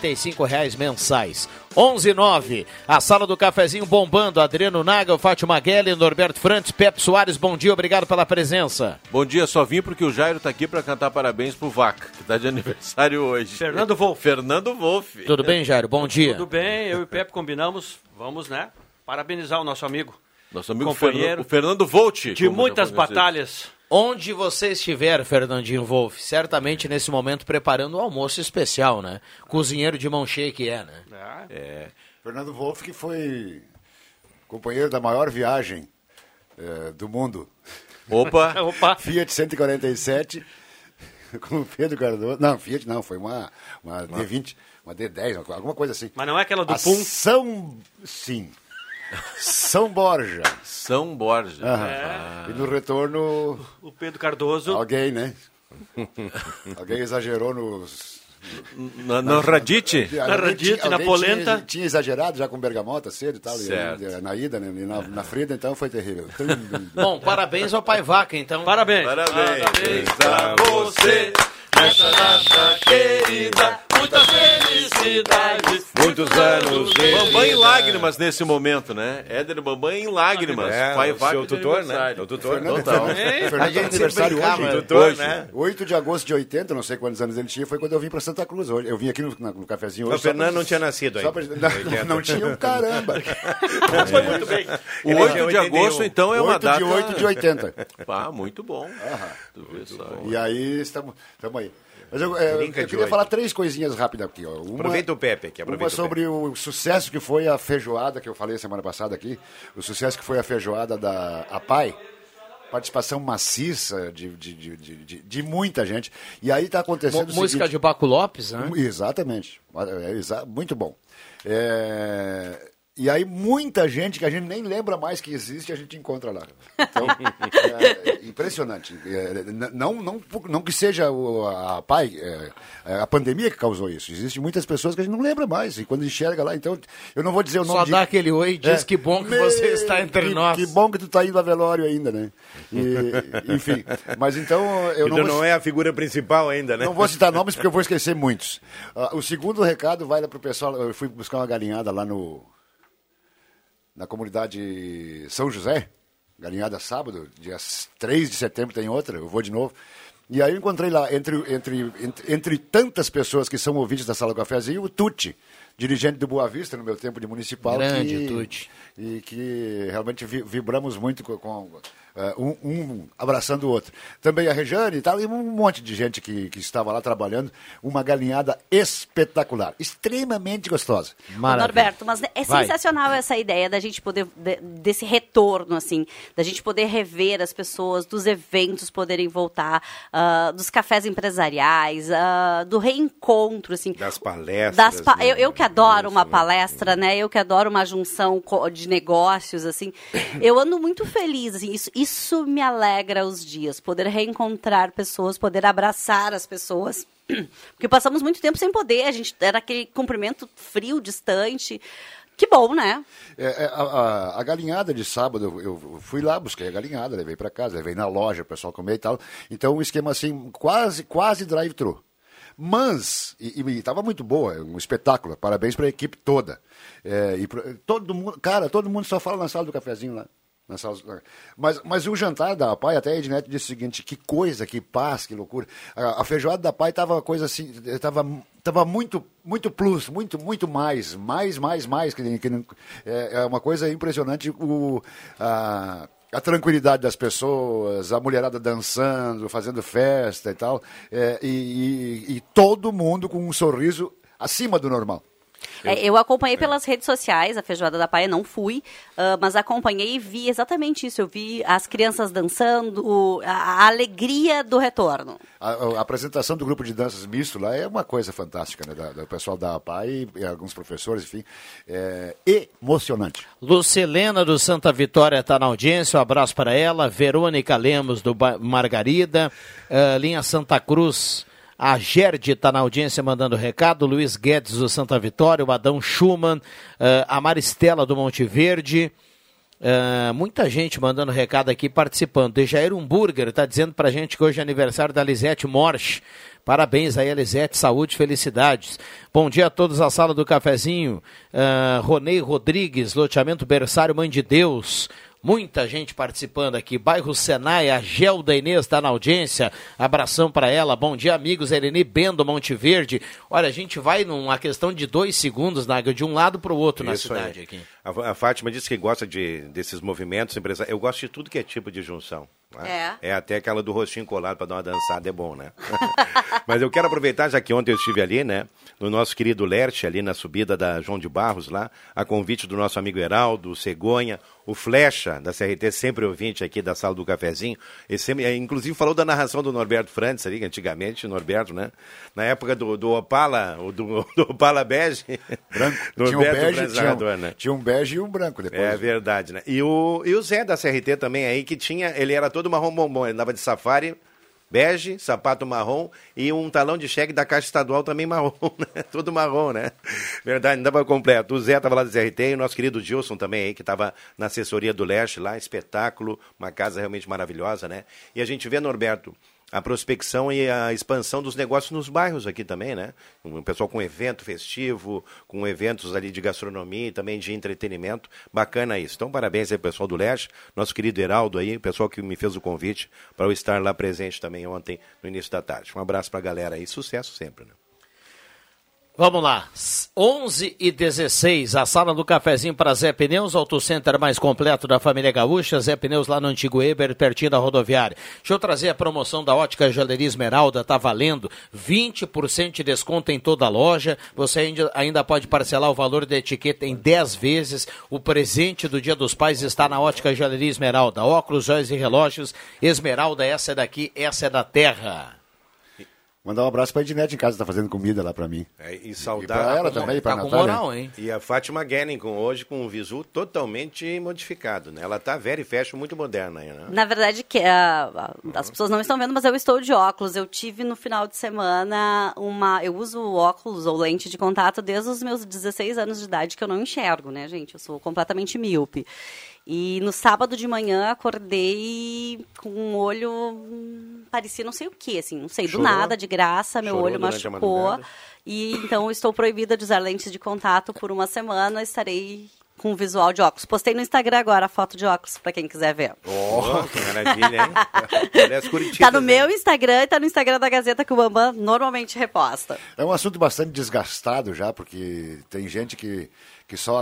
reais mensais. 11:09. A sala do cafezinho bombando. Adriano Naga, Fátima Guelli, Norberto Frantes, Pepe Soares, bom dia, obrigado pela presença. Bom dia, só vim porque o Jairo tá aqui para cantar parabéns pro Vaca, que tá de aniversário hoje. Fernando Wolff. Fernando Wolff. Tudo bem, Jairo? Bom dia. Tudo bem, eu e o Pepe combinamos, vamos, né? Parabenizar o nosso amigo. Nosso amigo companheiro. Fernando, o Fernando Volt. De muitas batalhas Onde você estiver, Fernandinho Wolff, certamente nesse momento preparando um almoço especial, né? Cozinheiro de mão cheia que é, né? É. Fernando Wolff, que foi companheiro da maior viagem eh, do mundo. Opa! Opa! Fiat 147 com o Pedro Cardoso. Não, Fiat não, foi uma, uma D20, uma D10, uma- alguma coisa assim. Mas não é aquela do A Pum? São. Sim. São Borja. São Borja. É. E no retorno. O Pedro Cardoso. Alguém, né? Alguém exagerou nos. Na- no Radite? Alguém Na Radite, na polenta. Tinha, tinha exagerado já com bergamota cedo e tal. Certo. e na ida, né? E na, na Frida, então foi terrível. Bom, parabéns ao Pai Vaca, então. Parabéns. Parabéns pra você nessa data querida. Muitas felicidades. Muitos anos Bambam em lágrimas nesse momento, né? Éder Bambam em lágrimas. É, Pai o Vaca seu tutor, né? O tutor. Fernando, Total. Fernando A tem gente aniversário sempre hoje. brincava, Tutor, Hoje, né? 8 de agosto de 80, não sei quantos anos ele tinha, foi quando eu vim para Santa Cruz. Hoje, Eu vim aqui no, no cafezinho hoje. O só pra- Fernando não tinha nascido ainda. pra- não, não tinha um caramba. Foi muito bem. O Ele 8 tinha de 81. agosto, então, é uma 8 data... de 8 de 80. Ah, muito bom. Tu vê só. E aí, estamos aí. Mas eu, é, eu queria falar três coisinhas rápidas aqui. Ó. Uma, Aproveita o Pepe aqui, aproveita Uma o sobre o sucesso que foi a feijoada, que eu falei semana passada aqui. O sucesso que foi a feijoada da APAI. Participação maciça de, de, de, de, de- de muita gente. E aí está acontecendo o Música seguinte- de Baco Lopes, né? Exatamente. É, muito bom. É, E aí, muita gente que a gente nem lembra mais que existe, a gente encontra lá. Então, é impressionante. É, não, não, não que seja o- a pai, é, é a pandemia que causou isso. Existem muitas pessoas que a gente não lembra mais. E quando enxerga lá, então, eu não vou dizer o nome Só de- dá aquele oi e diz É. que bom que Me- você está entre que, nós. Que bom que tu está indo a velório ainda, né? E, enfim, mas então eu Tu não não, vou... é a figura principal ainda, né? Não vou citar nomes porque eu vou esquecer muitos. Ah, o segundo recado vai lá pro pessoal. Eu fui buscar uma galinhada lá no. Na comunidade São José. Galinhada sábado, dia 3 de setembro tem outra, eu vou de novo. E aí eu encontrei lá, entre, entre, entre, entre tantas pessoas que são ouvintes da Sala do Cafézinho, o Tuti, dirigente do Boa Vista no meu tempo de municipal. Grande que, Tuti. E que realmente vi- vibramos muito com, com, eh, um, um abraçando o outro. Também a Rejane e tal, e um monte de gente que, que estava lá trabalhando. Uma galinhada espetacular, extremamente gostosa. Ô, Norberto, mas é Vai. sensacional essa ideia da gente poder, de- desse retorno, assim, da gente poder rever as pessoas, dos eventos poderem voltar, ah, dos cafés empresariais, ah, do reencontro, assim. Das palestras. Das pa- né? eu, eu que adoro uma palestra, né? Eu que adoro uma junção de negócios, assim. Eu ando muito feliz, assim. Isso, isso me alegra os dias. Poder reencontrar pessoas, poder abraçar as pessoas. Porque passamos muito tempo sem poder. A gente era aquele cumprimento frio, distante. Que bom, né? É, é, a, a- a galinhada de sábado, eu, fui lá, busquei a galinhada, levei para casa, levei na loja, o pessoal comer e tal. Então, um esquema assim, quase, quase drive-thru. Mas, e estava muito boa, um espetáculo. Parabéns para a equipe toda. É, e todo mundo, cara, todo mundo só fala na sala do cafezinho lá. Mas, mas o jantar da Pai, até a Ednet disse o seguinte: que coisa, que paz, que loucura. A, a feijoada da Pai uma coisa assim, estava tava muito, muito plus, muito, muito mais, mais, mais, mais. Que, que, é, é uma coisa impressionante o, a, a tranquilidade das pessoas, a mulherada dançando, fazendo festa e tal, é, e, e- e todo mundo com um sorriso acima do normal. É, eu acompanhei pelas redes sociais a Feijoada da Paia, não fui, ah, mas acompanhei e vi exatamente isso. Eu vi as crianças dançando, o- a, a alegria do retorno. A, a- apresentação do grupo de danças misto lá é uma coisa fantástica, né? Da- do pessoal da APAI e alguns professores, enfim. É emocionante. Lucilena do Santa Vitória está na audiência, um abraço para ela. Verônica Lemos do Ba- Margarida, eh, linha Santa Cruz. A Gerde está na audiência mandando recado. Luiz Guedes do Santa Vitória, o Adão Schumann, eh, a Maristela do Monte Verde. eh, muita gente mandando recado aqui participando. Dejair Humburger está dizendo pra gente que hoje é aniversário da Lisete Morsch. Parabéns aí, Elisete, saúde, felicidades. Bom dia a todos a sala do cafezinho. Uh, Ronei Rodrigues, loteamento Berçário Mãe de Deus. Muita gente participando aqui. Bairro Senai, a Gelda Inês está na audiência. Abração para ela. Bom dia, amigos. Eleni Bendo, Monte Verde. Olha, a gente vai numa questão de dois segundos, Naga, de um lado para o outro na Isso aí. cidade aqui. A, a Fátima disse que gosta de, desses movimentos empresariais. Eu gosto de tudo que é tipo de junção. né? É até aquela do rostinho colado para dar uma dançada, é bom, né? Mas eu quero aproveitar, já que ontem eu estive ali, né? No nosso querido Lerte, ali na subida da João de Barros, lá, a convite do nosso amigo Heraldo, o Cegonha, o Flecha, da CRT, sempre ouvinte aqui da sala do cafezinho. Sempre, eh, inclusive falou da narração do Norberto Frantes ali, antigamente, Norberto, né? Na época do, do Opala, do, do Opala Bege. Branco. tinha um Norberto bege, tinha, narrador, um, né? tinha um bege e um branco depois. É verdade, né? E o, e o Zé da CRT também aí, que tinha, ele era todo marrom bombom, ele andava de safari, bege, sapato marrom e um talão de cheque da Caixa Estadual também marrom, né? Tudo marrom, né? Verdade, não dava completo. O Zé estava lá do CRT e o nosso querido Gilson também aí, que estava na assessoria do Leste lá, espetáculo, uma casa realmente maravilhosa, né? E a gente vê, Norberto, a prospecção e a expansão dos negócios nos bairros aqui também, né? O pessoal com evento festivo, com eventos ali de gastronomia e também de entretenimento. Bacana isso. Então, parabéns aí pessoal do Leste, nosso querido Heraldo aí, o pessoal que me fez o convite para eu estar lá presente também ontem, no início da tarde. Um abraço para a galera aí, sucesso sempre, né? Vamos lá, 11 e 16, a sala do cafezinho para Zé Pneus, Auto Center mais completo da família Gaúcha, Zé Pneus lá no Antigo Eber, pertinho da rodoviária. Deixa eu trazer a promoção da Ótica Joalheria Esmeralda, tá valendo 20% de desconto em toda a loja, você ainda, ainda pode parcelar o valor da etiqueta em 10 vezes, o presente do Dia dos Pais está na Ótica Joalheria Esmeralda, óculos, joias e relógios, Esmeralda, essa é daqui, essa é da terra. Mandar um abraço pra Ednete em casa, tá fazendo comida lá pra mim. É, e E saudar pra ela também, e pra Natália. E a Fátima Guerin, com hoje com o visu totalmente modificado, né? Ela tá very fashion, muito moderna aí, né? Na verdade, que ah, as pessoas não estão vendo, mas eu estou de óculos. Eu tive no final de semana uma. Eu uso óculos ou lente de contato desde os meus 16 anos de idade que eu não enxergo, né, gente? Eu sou completamente míope. E no sábado de manhã acordei com um olho. parecia não sei o que, assim, não sei, do Chorou? nada, de graça, meu Chorou olho machucou. E então estou proibida de usar lentes de contato por uma semana. Estarei com visual de óculos. Postei no Instagram agora a foto de óculos para quem quiser ver. Oh, que maravilha, hein? Parece Curitiba. Tá no meu Instagram e tá no Instagram da Gazeta que o Bambam normalmente reposta. É um assunto bastante desgastado já, porque tem gente que, que só.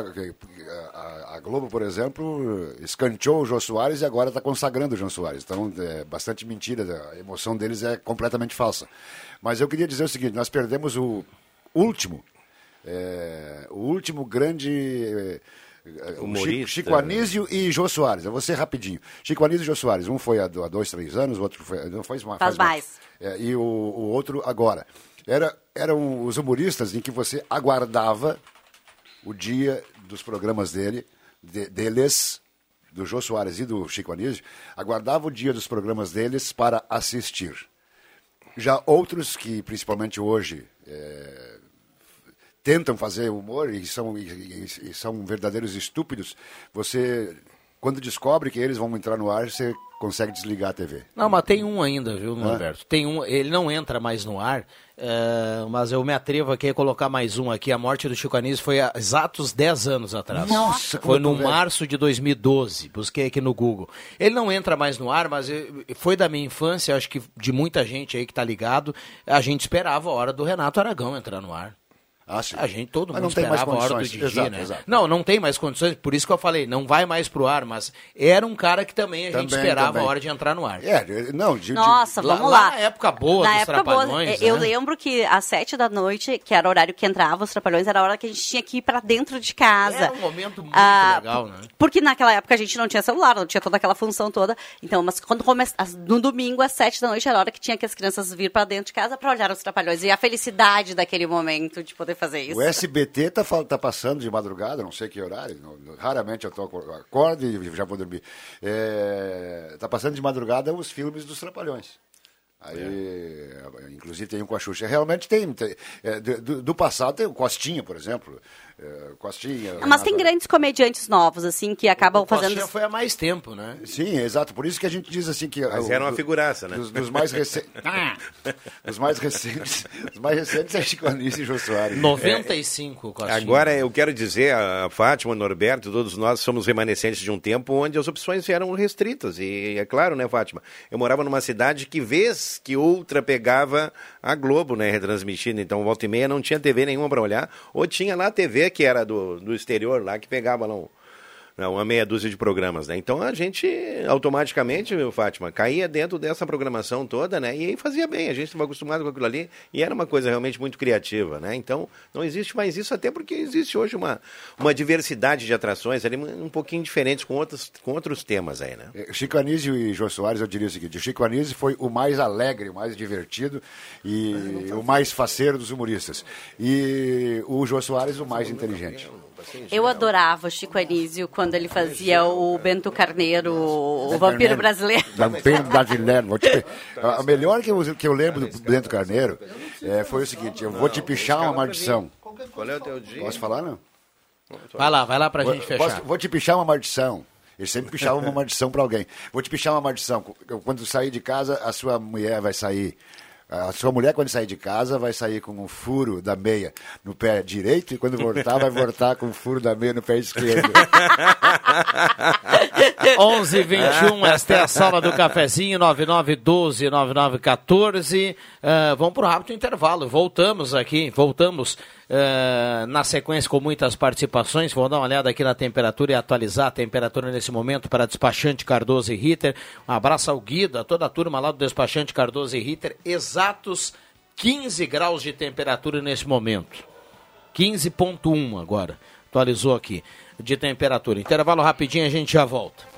a, a Globo, por exemplo, escanteou o Jô Soares e agora está consagrando o João Soares. Então é bastante mentira, a emoção deles é completamente falsa. Mas eu queria dizer o seguinte: nós perdemos o último, é, o último grande. é, o Humorista. Chico, Chico Anísio e Jô Soares. Eu vou ser rapidinho. Chico Anísio e Jô Soares. Um foi há, do- há dois, três anos, o outro foi. Não faz, Faz mais. é, e o, o outro agora. Era, eram os humoristas em que você aguardava o dia dos programas dele, de- deles, do Jô Soares e do Chico Anísio, aguardava o dia dos programas deles para assistir. Já outros que, principalmente hoje, é, tentam fazer humor e são, e, e- são verdadeiros estúpidos, você, quando descobre que eles vão entrar no ar, você consegue desligar a TV. Não, mas tem um ainda, viu, Norberto? Tem um, ele não entra mais no ar, eh, mas eu me atrevo aqui a colocar mais um aqui. A morte do Chico Anísio foi há exatos 10 anos atrás. Nossa, Foi no março de 2012, busquei aqui no Google. Ele não entra mais no ar, mas foi da minha infância, acho que de muita gente aí que tá ligado, a gente esperava a hora do Renato Aragão entrar no ar. A gente, todo Mas mundo não tem mais esperava a hora do condições. Didi, Exato, né? exato. Não, não tem mais condições, por isso que eu falei, não vai mais pro ar, mas era um cara que também a gente Também, esperava também. a hora de entrar no ar. É, não, de, Nossa, lá- vamos lá lá. na época boa Na dos época boa, Trapalhões, eu né? lembro que às sete da noite, que era o horário que entrava os Trapalhões, era a hora que a gente tinha que ir pra dentro de casa. Era um momento muito Ah, legal, né? Porque naquela época a gente não tinha celular, não tinha toda aquela função toda. Então, mas quando começa no domingo às sete da noite era a hora que tinha que as crianças vir pra dentro de casa pra olhar os Trapalhões e a felicidade daquele momento de poder fazer isso. O SBT tá, tá passando de madrugada, não sei que horário, não- raramente eu tô, acor- acordo e já vou dormir. É, tá passando de madrugada os filmes dos Trapalhões. Aí, inclusive tem um com a Xuxa. Realmente tem. tem, é, do, do- do passado tem o Costinha, por exemplo. É, Costinha. Ah, Mas tem Renato- grandes comediantes novos, assim, que acabam fazendo. Costinha foi há mais tempo, né? Sim, exato. Por isso que a gente diz assim que. Mas o- era uma figuraça, né? Dos, dos mais recentes. dos mais recentes. Os mais recentes é Chico Anísio e Jô Soares. 95, Costinha. Agora eu quero dizer, a Fátima, o Norberto, todos nós somos remanescentes de um tempo onde as opções eram restritas. E é claro, né, Fátima? Eu morava numa cidade que, vez que outra, pegava a Globo, né, retransmitindo. Então, volta e meia não tinha TV nenhuma para olhar. Ou tinha lá a TV que era do, do exterior, lá, que pegava lá um, uma meia dúzia de programas, né? Então a gente automaticamente, meu Fátima, caía dentro dessa programação toda, né? E aí fazia bem, a gente estava acostumado com aquilo ali e era uma coisa realmente muito criativa, né? Então não existe mais isso, até porque existe hoje uma, uma diversidade de atrações ali um pouquinho diferentes com outros, com outros temas aí, né? É, Chico Anísio e Jô Soares, eu diria o seguinte: o Chico Anísio foi o mais alegre, o mais divertido e o mais faceiro dos humoristas. E o Jô Soares, o mais inteligente. Eu adorava Chico Anísio quando ele fazia o Bento Carneiro, o vampiro brasileiro. Vampiro brasileiro. Vou te... A melhor que eu, que eu lembro do Bento Carneiro é, foi o seguinte: eu vou te pichar uma maldição. Qual é o teu dia? Posso falar, não? Vai lá, vai lá pra gente fechar. posso- vou te pichar uma maldição. Ele sempre pichava uma maldição pra alguém. Vou te pichar uma maldição. Eu, Quando sair de casa, a sua mulher vai sair. A sua mulher, quando sair de casa, vai sair com um furo da meia no pé direito e quando voltar, vai voltar com o furo da meia no pé esquerdo. 11 21 esta é a sala do cafezinho, 9912 9914. Uh, vamos para o rápido intervalo. Voltamos aqui, voltamos uh, na sequência com muitas participações. Vou dar uma olhada aqui na temperatura e atualizar a temperatura nesse momento para despachante Cardoso e Ritter. Um abraço ao Guida, toda a turma lá do despachante Cardoso e Ritter. Exatos 15 graus de temperatura nesse momento. 15.1 agora. Atualizou aqui de temperatura. Intervalo rapidinho, a gente já volta.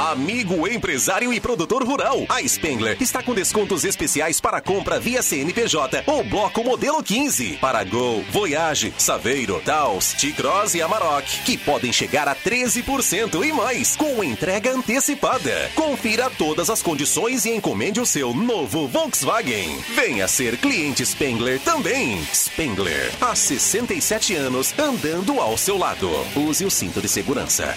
Amigo empresário e produtor rural, a Spengler está com descontos especiais para compra via CNPJ ou bloco modelo 15 para Gol, Voyage, Saveiro, Taos, T-Cross e Amarok, que podem chegar a 13% e mais com entrega antecipada. Confira todas as condições e encomende o seu novo Volkswagen. Venha ser cliente Spengler também. Spengler, há 67 anos andando ao seu lado. Use o cinto de segurança.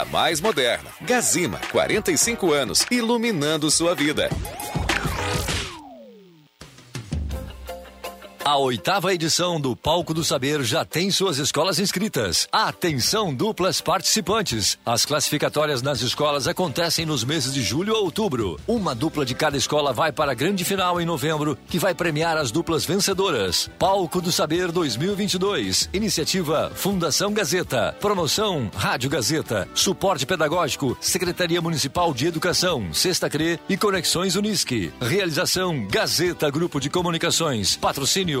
mais moderna. Gazima, 45 anos, iluminando sua vida. A oitava edição do Palco do Saber já tem suas escolas inscritas. Atenção, duplas participantes. As classificatórias nas escolas acontecem nos meses de julho a outubro. Uma dupla de cada escola vai para a grande final em novembro, que vai premiar as duplas vencedoras. Palco do Saber 2022. Iniciativa Fundação Gazeta. Promoção Rádio Gazeta. Suporte pedagógico Secretaria Municipal de Educação, Sexta CRE e Conexões Unisque. Realização Gazeta Grupo de Comunicações. Patrocínio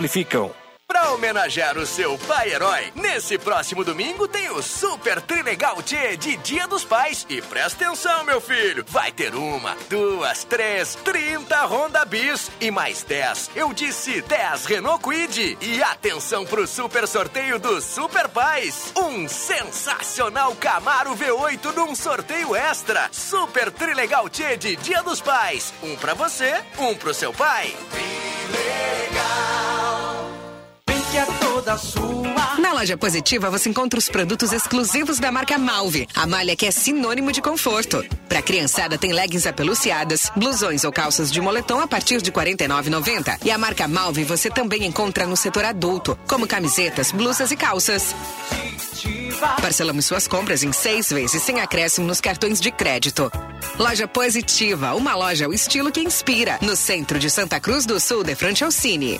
simplificam. pra homenagear o seu pai herói. Nesse próximo domingo tem o Super Trilegal Tchê de Dia dos Pais. E presta atenção, meu filho, vai ter uma, duas, três, 30 Honda Bis e mais 10. Eu disse 10 Renault Quid. E atenção pro super sorteio do Super Pais. Um sensacional Camaro V8 num sorteio extra. Super Trilegal Tchê de Dia dos Pais. Um pra você, um pro seu pai. Que é toda sua. Na loja positiva você encontra os produtos exclusivos da marca Malve, a malha que é sinônimo de conforto. Pra criançada tem leggings apeluciadas, blusões ou calças de moletom a partir de R$ 49,90. E a marca Malve você também encontra no setor adulto, como camisetas, blusas e calças. Parcelamos suas compras em seis vezes sem acréscimo nos cartões de crédito. Loja Positiva, uma loja ao estilo que inspira, no centro de Santa Cruz do Sul, de frente ao Cine.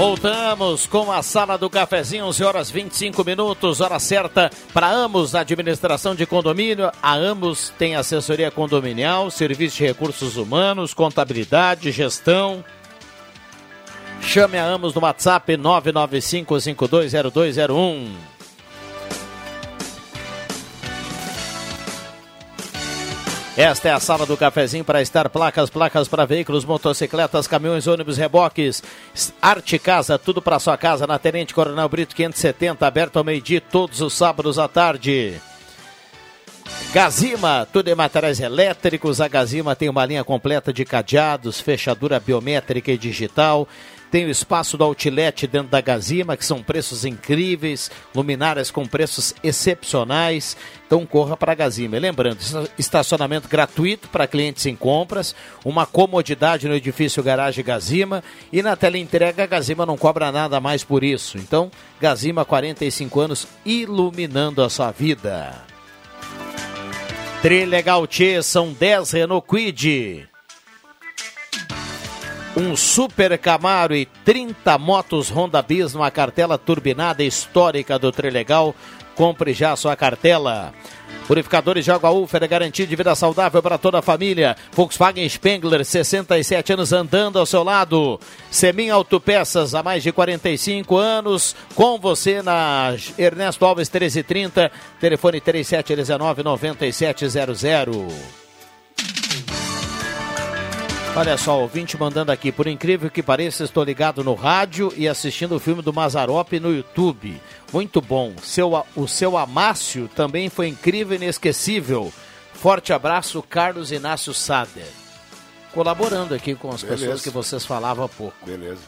Voltamos com a sala do cafezinho, 11 horas 25 minutos, hora certa para Amos, administração de condomínio. A Amos tem assessoria condominial, serviço de recursos humanos, contabilidade, gestão. Chame a Amos no WhatsApp 995520201. Esta é a sala do cafezinho para estar placas, placas para veículos, motocicletas, caminhões, ônibus, reboques, arte casa, tudo para sua casa na Tenente Coronel Brito 570, aberto ao meio-dia todos os sábados à tarde. Gazima, tudo em materiais elétricos. A Gazima tem uma linha completa de cadeados, fechadura biométrica e digital. Tem o espaço do outlet dentro da Gazima, que são preços incríveis, luminárias com preços excepcionais. Então corra para a Gazima. E lembrando, estacionamento gratuito para clientes em compras, uma comodidade no edifício Garagem Gazima e na tela entrega a Gazima não cobra nada mais por isso. Então, Gazima 45 anos iluminando a sua vida. Trilegal Tchê, são 10 Renault Quid um Super Camaro e 30 motos Honda Bis numa cartela turbinada histórica do Trilegal. Compre já sua cartela. Purificadores de água Ufer é garantia de vida saudável para toda a família. Volkswagen Spengler, 67 anos andando ao seu lado. Semin Autopeças, há mais de 45 anos. Com você na Ernesto Alves 1330, telefone 3719-9700. Olha só, ouvinte mandando aqui, por incrível que pareça, estou ligado no rádio e assistindo o filme do Mazarop no YouTube. Muito bom. Seu, o seu Amácio também foi incrível e inesquecível. Forte abraço, Carlos Inácio Sader. Colaborando aqui com as Beleza. pessoas que vocês falavam há pouco. Beleza.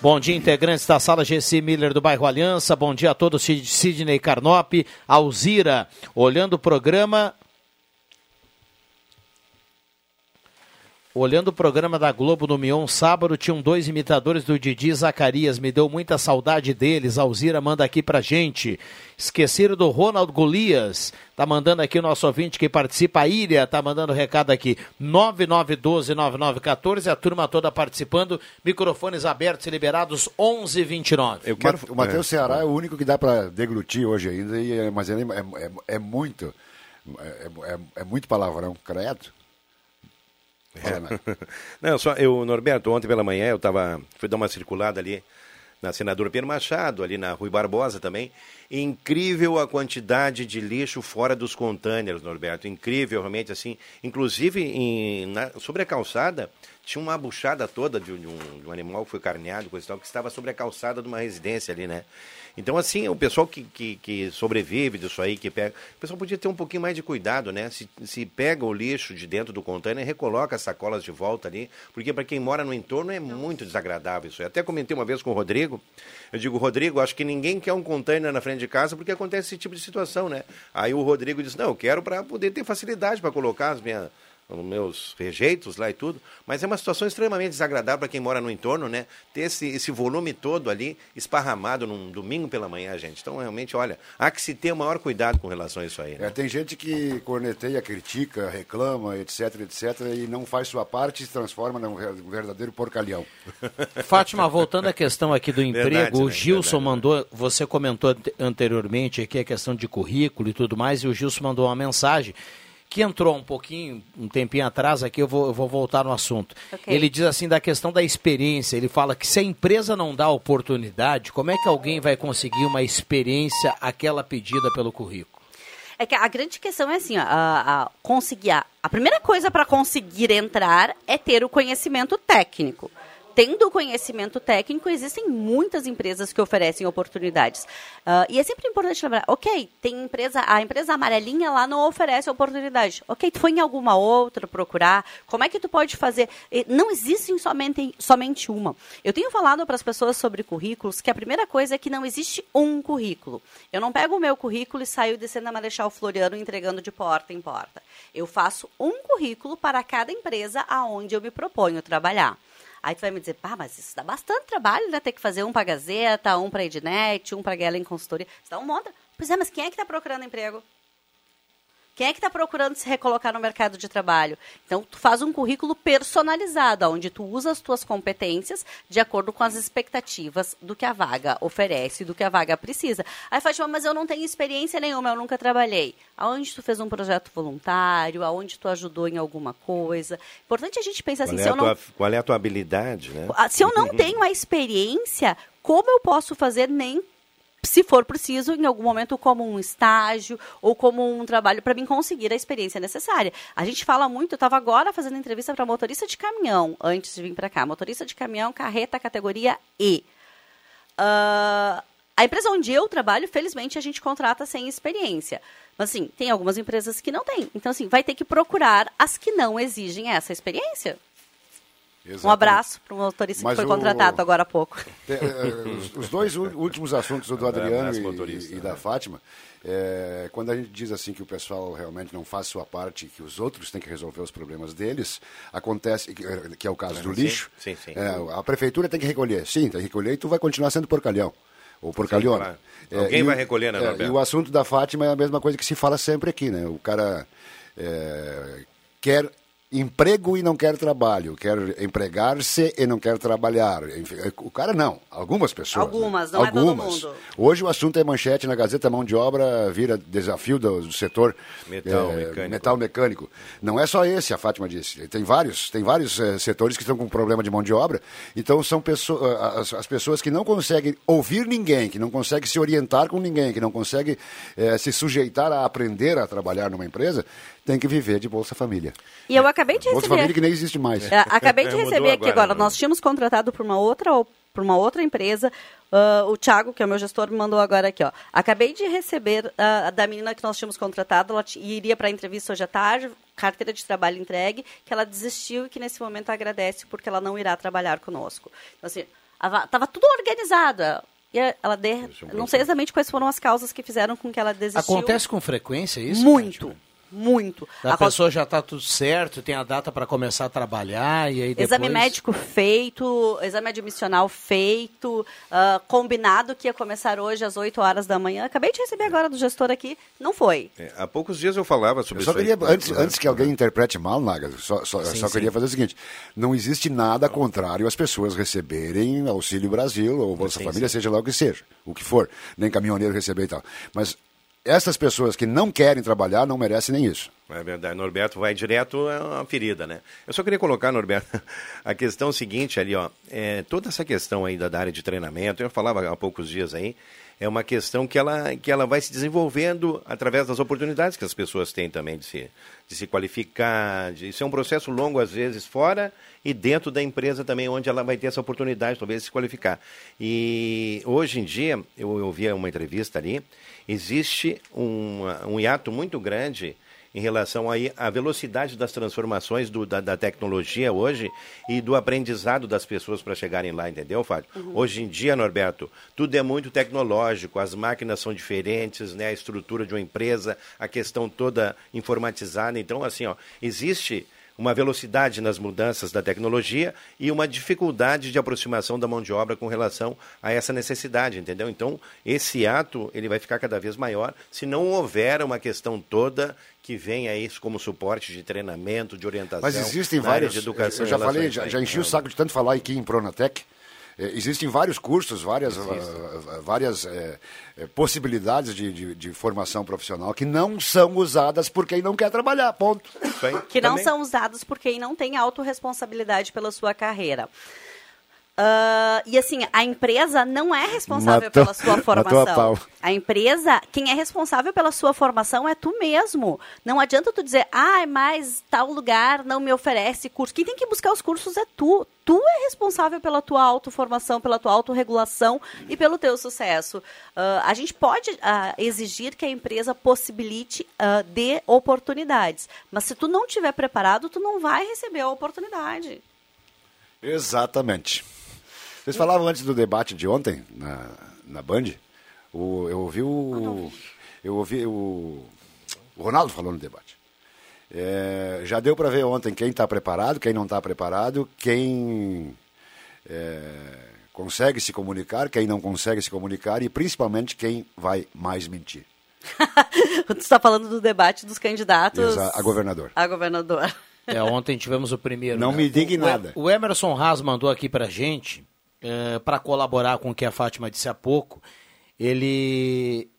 Bom dia, integrantes da sala GC Miller do bairro Aliança. Bom dia a todos, Sid- Sidney Carnop, Alzira, olhando o programa. Olhando o programa da Globo no Mion sábado, tinham dois imitadores do Didi Zacarias. Me deu muita saudade deles. Alzira manda aqui pra gente. Esqueceram do Ronald Golias. Tá mandando aqui o nosso ouvinte que participa. A Ilha tá mandando recado aqui. 9912-9914. A turma toda participando. Microfones abertos e liberados 1129. Eu quero... O Matheus Ceará é o único que dá para deglutir hoje ainda, e, é- mas ele é, é- é muito. É, é- é muito palavrão, credo. Né? Não, só eu, Norberto, ontem pela manhã eu tava, fui dar uma circulada ali na Senador Pedro Machado, ali na Rui Barbosa também. Incrível a quantidade de lixo fora dos containers, Norberto. Incrível, realmente, assim. Inclusive, em- na- sobre a calçada, tinha uma buchada toda de, de um, de um animal que foi carneado, coisa e tal, que estava sobre a calçada de uma residência ali, né? Então, assim, o pessoal que, que, que sobrevive disso aí, que pega. O pessoal podia ter um pouquinho mais de cuidado, né? Se, se pega o lixo de dentro do container, recoloca as sacolas de volta ali, porque para quem mora no entorno é muito desagradável isso. aí. Até comentei uma vez com o Rodrigo. Eu digo, Rodrigo, acho que ninguém quer um container na frente de casa porque acontece esse tipo de situação, né? Aí o Rodrigo disse: Não, eu quero para poder ter facilidade para colocar as minhas os meus rejeitos lá e tudo, mas é uma situação extremamente desagradável para quem mora no entorno, né? Ter esse, esse volume todo ali esparramado num domingo pela manhã, gente. Então, realmente, olha, há que se ter o maior cuidado com relação a isso aí. Né? É, tem gente que corneteia, critica, reclama, etc, etc, e não faz sua parte e se transforma num ver- verdadeiro porcalhão. Fátima, voltando à questão aqui do emprego, Verdade, o né? Gilson mandou, você comentou ante- anteriormente aqui a questão de currículo e tudo mais, e o Gilson mandou uma mensagem que entrou um pouquinho, um tempinho atrás aqui, eu vou, eu vou voltar no assunto. Ok. Ele diz assim da questão da experiência, ele fala que se a empresa não dá oportunidade, como é que alguém vai conseguir uma experiência aquela pedida pelo currículo? É que a grande questão é assim, ó, a, a conseguir a, a primeira coisa para conseguir entrar é ter o conhecimento técnico. Tendo conhecimento técnico, existem muitas empresas que oferecem oportunidades. Ah, e é sempre importante lembrar, ok, tem empresa, a empresa amarelinha lá não oferece oportunidade. Ok, tu foi em alguma outra procurar? Como é que tu pode fazer? Não existe somente, somente uma. Eu tenho falado para as pessoas sobre currículos que a primeira coisa é que não existe um currículo. Eu não pego o meu currículo e saio descendo a Marechal Floriano entregando de porta em porta. Eu faço um currículo para cada empresa aonde eu me proponho trabalhar. Aí tu vai me dizer, pá, mas isso dá bastante trabalho, né? Ter que fazer um para Gazeta, um para Ednet, um Guela em consultoria. Isso dá um monte. Pois é, mas quem é que está procurando emprego? Quem é que está procurando se recolocar no mercado de trabalho? Então, tu faz um currículo personalizado, onde tu usa as tuas competências de acordo com as expectativas do que a vaga oferece, do que a vaga precisa. Aí Fátima, mas eu não tenho experiência nenhuma, eu nunca trabalhei. Aonde tu fez um projeto voluntário, aonde tu ajudou em alguma coisa. Importante a gente pensar assim, Qual, se é eu a não tua, qual é a tua habilidade, né? ah, Se eu não tenho a experiência, como eu posso fazer nem se for preciso, em algum momento, como um estágio ou como um trabalho para mim conseguir a experiência necessária. A gente fala muito, eu estava agora fazendo entrevista para motorista de caminhão, antes de vir para cá. Motorista de caminhão, carreta, categoria E. Ah, a empresa onde eu trabalho, felizmente, a gente contrata sem experiência. Mas, assim, tem algumas empresas que não têm. Então, assim, vai ter que procurar as que não exigem essa experiência. Um Exatamente. abraço para o motorista Mas que foi o- contratado agora há pouco. É, é, os, os dois últimos assuntos, o do Adriano e, e da Fátima, é, quando a gente diz assim que o pessoal realmente não faz sua parte, que os outros têm que resolver os problemas deles, acontece, que, é o caso do Sim, lixo, sim, sim. é, a prefeitura tem que recolher. Sim, tem que recolher e tu vai continuar sendo porcalhão. Ou porcalhona. claro. Alguém e vai o- recolher, né, é? E o assunto da Fátima é a mesma coisa que se fala sempre aqui, né? O cara é, quer emprego e não quer trabalho, quer empregar-se e não quer trabalhar. Enfim, O cara não, algumas pessoas. Algumas, né? não é todo algumas. mundo. Hoje o assunto é manchete na Gazeta Mão de Obra, vira desafio do, do setor Metal eh, mecânico. metal mecânico. Não é só esse, a Fátima disse. Tem vários, tem vários eh, setores que estão com problema de mão de obra. Então são pessoas, as, as pessoas que não conseguem ouvir ninguém, que não conseguem se orientar com ninguém, que não conseguem eh, se sujeitar a aprender a trabalhar numa empresa, tem que viver de Bolsa Família. E eu acabei de Bolsa receber. Família que nem existe mais. É, acabei de Mudou receber aqui agora, agora. né? Nós tínhamos contratado por uma outra por uma outra empresa. ah, o Thiago, que é o meu gestor, me mandou agora aqui. Ó. Acabei de receber ah, da menina que nós tínhamos contratado, ela iria para a entrevista hoje à tarde, carteira de trabalho entregue, que ela desistiu e que nesse momento agradece porque ela não irá trabalhar conosco. Então, assim, estava tudo organizado. E ela de... não sei exatamente quais foram as causas que fizeram com que ela desistiu. Acontece com frequência isso? Muito, muito. A Aco- pessoa já está tudo certo, tem a data para começar a trabalhar e aí depois... Exame médico feito, exame admissional feito, ah, combinado que ia começar hoje às 8 horas da manhã. Acabei de receber agora do gestor aqui, não foi. É, há poucos dias eu falava sobre Eu só isso aí. queria, antes, antes que alguém interprete mal, Naga, só, só, Sim, só sim. queria fazer o seguinte: não existe nada contrário às pessoas receberem Auxílio Brasil ou Bolsa Sim, Família, sim. seja lá o que seja, o que for, nem caminhoneiro receber e tal. Mas essas pessoas que não querem trabalhar não merecem nem isso. É verdade, Norberto vai direto uma ferida, né? Eu só queria colocar, Norberto, a questão seguinte ali, ó, é, toda essa questão aí da, da área de treinamento, eu falava há poucos dias aí, é uma questão que ela, que ela vai se desenvolvendo através das oportunidades que as pessoas têm também de se, de se qualificar, de ser um processo longo às vezes fora e dentro da empresa também, onde ela vai ter essa oportunidade talvez de se qualificar. E hoje em dia, eu, eu vi uma entrevista ali, existe um, um hiato muito grande em relação aí à velocidade das transformações do- da, da tecnologia hoje e do aprendizado das pessoas para chegarem lá, entendeu, Fábio? Uhum. Hoje em dia, Norberto, tudo é muito tecnológico, as máquinas são diferentes, né? a estrutura de uma empresa, a questão toda informatizada. Então, assim, ó, existe uma velocidade nas mudanças da tecnologia e uma dificuldade de aproximação da mão de obra com relação a essa necessidade, entendeu? Então, esse ato ele vai ficar cada vez maior se não houver uma questão toda que venha isso como suporte de treinamento, de orientação. Mas existem vários. de educação. eu já falei, já, já enchi o saco de tanto falar aqui em Pronatec. Eh, Existem vários cursos, várias, ah, várias eh, eh, possibilidades de, de- de formação profissional que não são usadas por quem não quer trabalhar, ponto. que não são usados por quem não tem autorresponsabilidade pela sua carreira. Ah, e assim, a empresa não é responsável Matou- pela sua a formação. pau. A empresa, quem é responsável pela sua formação é tu mesmo. Não adianta tu dizer, ah, mas tal lugar não me oferece curso. Quem tem que buscar os cursos é tu. Tu é responsável pela tua autoformação, pela tua autorregulação e pelo teu sucesso. Ah, a gente pode ah, exigir que a empresa possibilite dê oportunidades. Mas se tu não estiver preparado, tu não vai receber a oportunidade. Exatamente. Vocês falavam antes do debate de ontem, na, na Band. O, eu ouvi o. Eu ouvi o. O Ronaldo falou no debate. É, já deu para ver ontem quem está preparado, quem não está preparado, quem é, consegue se comunicar, quem não consegue se comunicar e principalmente quem vai mais mentir. tu está falando do debate dos candidatos Exa- a governador. a governador. É, ontem tivemos o primeiro. Não né? me diga O- nada. O Emerson Haas mandou aqui pra gente, para colaborar com o que a Fátima disse há pouco. Ele,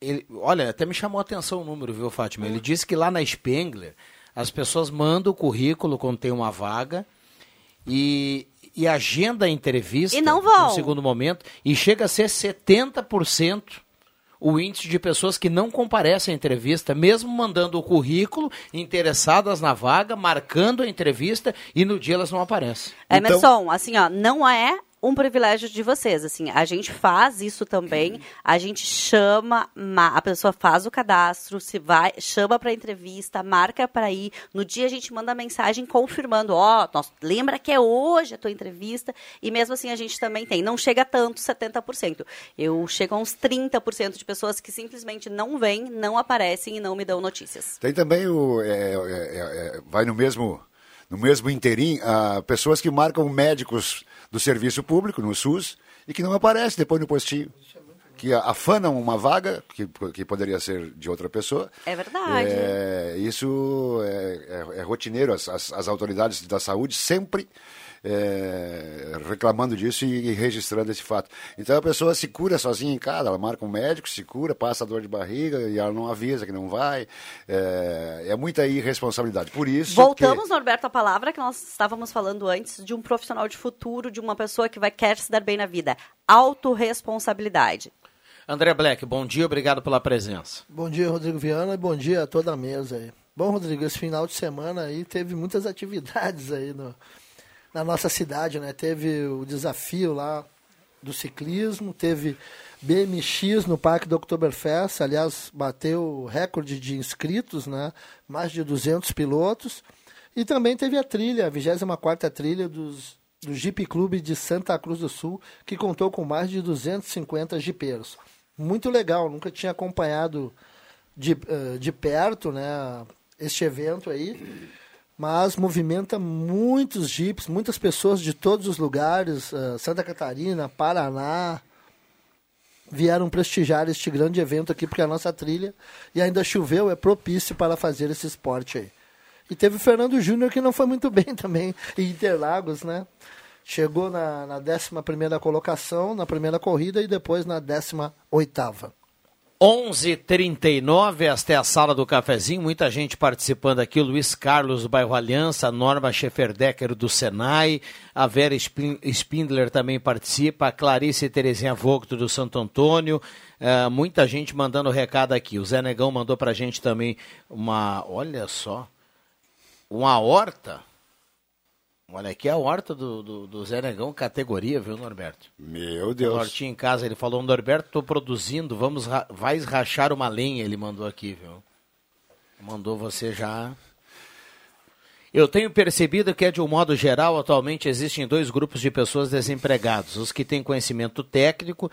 ele. Olha, até me chamou a atenção o número, viu, Fátima? Ele disse que lá na Spengler as pessoas mandam o currículo quando tem uma vaga e, e agenda a entrevista E não vão. no segundo momento e chega a ser 70% o índice de pessoas que não comparecem à entrevista, mesmo mandando o currículo, interessadas na vaga, marcando a entrevista e no dia elas não aparecem. Emerson, assim, ó, não é um privilégio de vocês, assim, a gente faz isso também, a gente chama, ma- a pessoa faz o cadastro, se vai, chama para entrevista, marca para ir, no dia a gente manda mensagem confirmando, ó, nós- lembra que é hoje a tua entrevista, e mesmo assim a gente também tem, não chega tanto 70%, eu chego a uns 30% de pessoas que simplesmente não vêm, não aparecem e não me dão notícias. Tem também o. é, é, é, é, vai no mesmo, no mesmo interim, ah, pessoas que marcam médicos do serviço público, no SUS, e que não aparecem depois no postinho. Que afanam uma vaga, que, que poderia ser de outra pessoa. É verdade. É, isso é, é- é rotineiro, as, as- as autoridades da saúde sempre é, reclamando disso e, e registrando esse fato. Então a pessoa se cura sozinha em casa, ela marca um médico, se cura, passa a dor de barriga e ela não avisa que não vai. É, é muita irresponsabilidade. Por isso. Voltamos, Norberto, à palavra que nós estávamos falando antes de um profissional de futuro, de uma pessoa que vai quer se dar bem na vida. Autoresponsabilidade. André Black, bom dia, obrigado pela presença. Bom dia, Rodrigo Viana, e bom dia a toda a mesa aí. Bom, Rodrigo, esse final de semana aí teve muitas atividades aí no, na nossa cidade, né? Teve o desafio lá do ciclismo, teve BMX no Parque do Oktoberfest, aliás, bateu recorde de inscritos, né? Mais de 200 pilotos. E também teve a trilha, a 24ª trilha dos, do Jeep Clube de Santa Cruz do Sul, que contou com mais de 250 jipeiros. Muito legal, nunca tinha acompanhado de, eh, de perto né, este evento aí, mas movimenta muitos jipes, muitas pessoas de todos os lugares, eh, Santa Catarina, Paraná, vieram prestigiar este grande evento aqui, porque a nossa trilha, e ainda choveu, é propício para fazer esse esporte aí. E teve o Fernando Júnior, que não foi muito bem também, em Interlagos, né? Chegou na, na 11ª colocação, na primeira corrida, e depois na 18ª. 11:39 esta é a sala do cafezinho, muita gente participando aqui, Luiz Carlos do bairro Aliança, Norma Schefferdecker do Senai, a Vera Spin- Spindler também participa, a Clarice Terezinha Vogto do Santo Antônio, eh, muita gente mandando recado aqui, o Zé Negão mandou pra gente também uma, olha só, uma horta, olha aqui a horta do, do, do Zé Negão, categoria, viu Norberto? Meu Deus. O Nortinho em casa, ele falou, Norberto, tô produzindo, vamos, ra vais rachar uma lenha, ele mandou aqui, viu? Mandou você já... Eu tenho percebido que, de um modo geral, atualmente existem dois grupos de pessoas desempregados: os que têm conhecimento técnico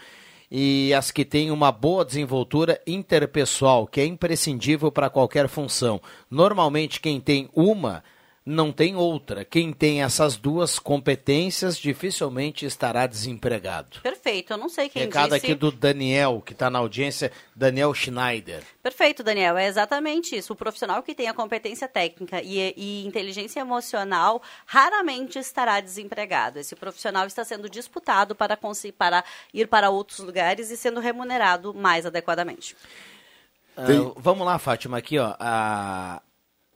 e as que têm uma boa desenvoltura interpessoal, que é imprescindível para qualquer função. Normalmente, quem tem uma não tem outra. Quem tem essas duas competências dificilmente estará desempregado. Perfeito, eu não sei quem Recado disse. aqui do Daniel, que está na audiência, Daniel Schneider. Perfeito, Daniel. É exatamente isso. O profissional que tem a competência técnica e, e inteligência emocional raramente estará desempregado. Esse profissional está sendo disputado para, conseguir, para ir para outros lugares e sendo remunerado mais adequadamente. Ah, vamos lá, Fátima, aqui, ó. a-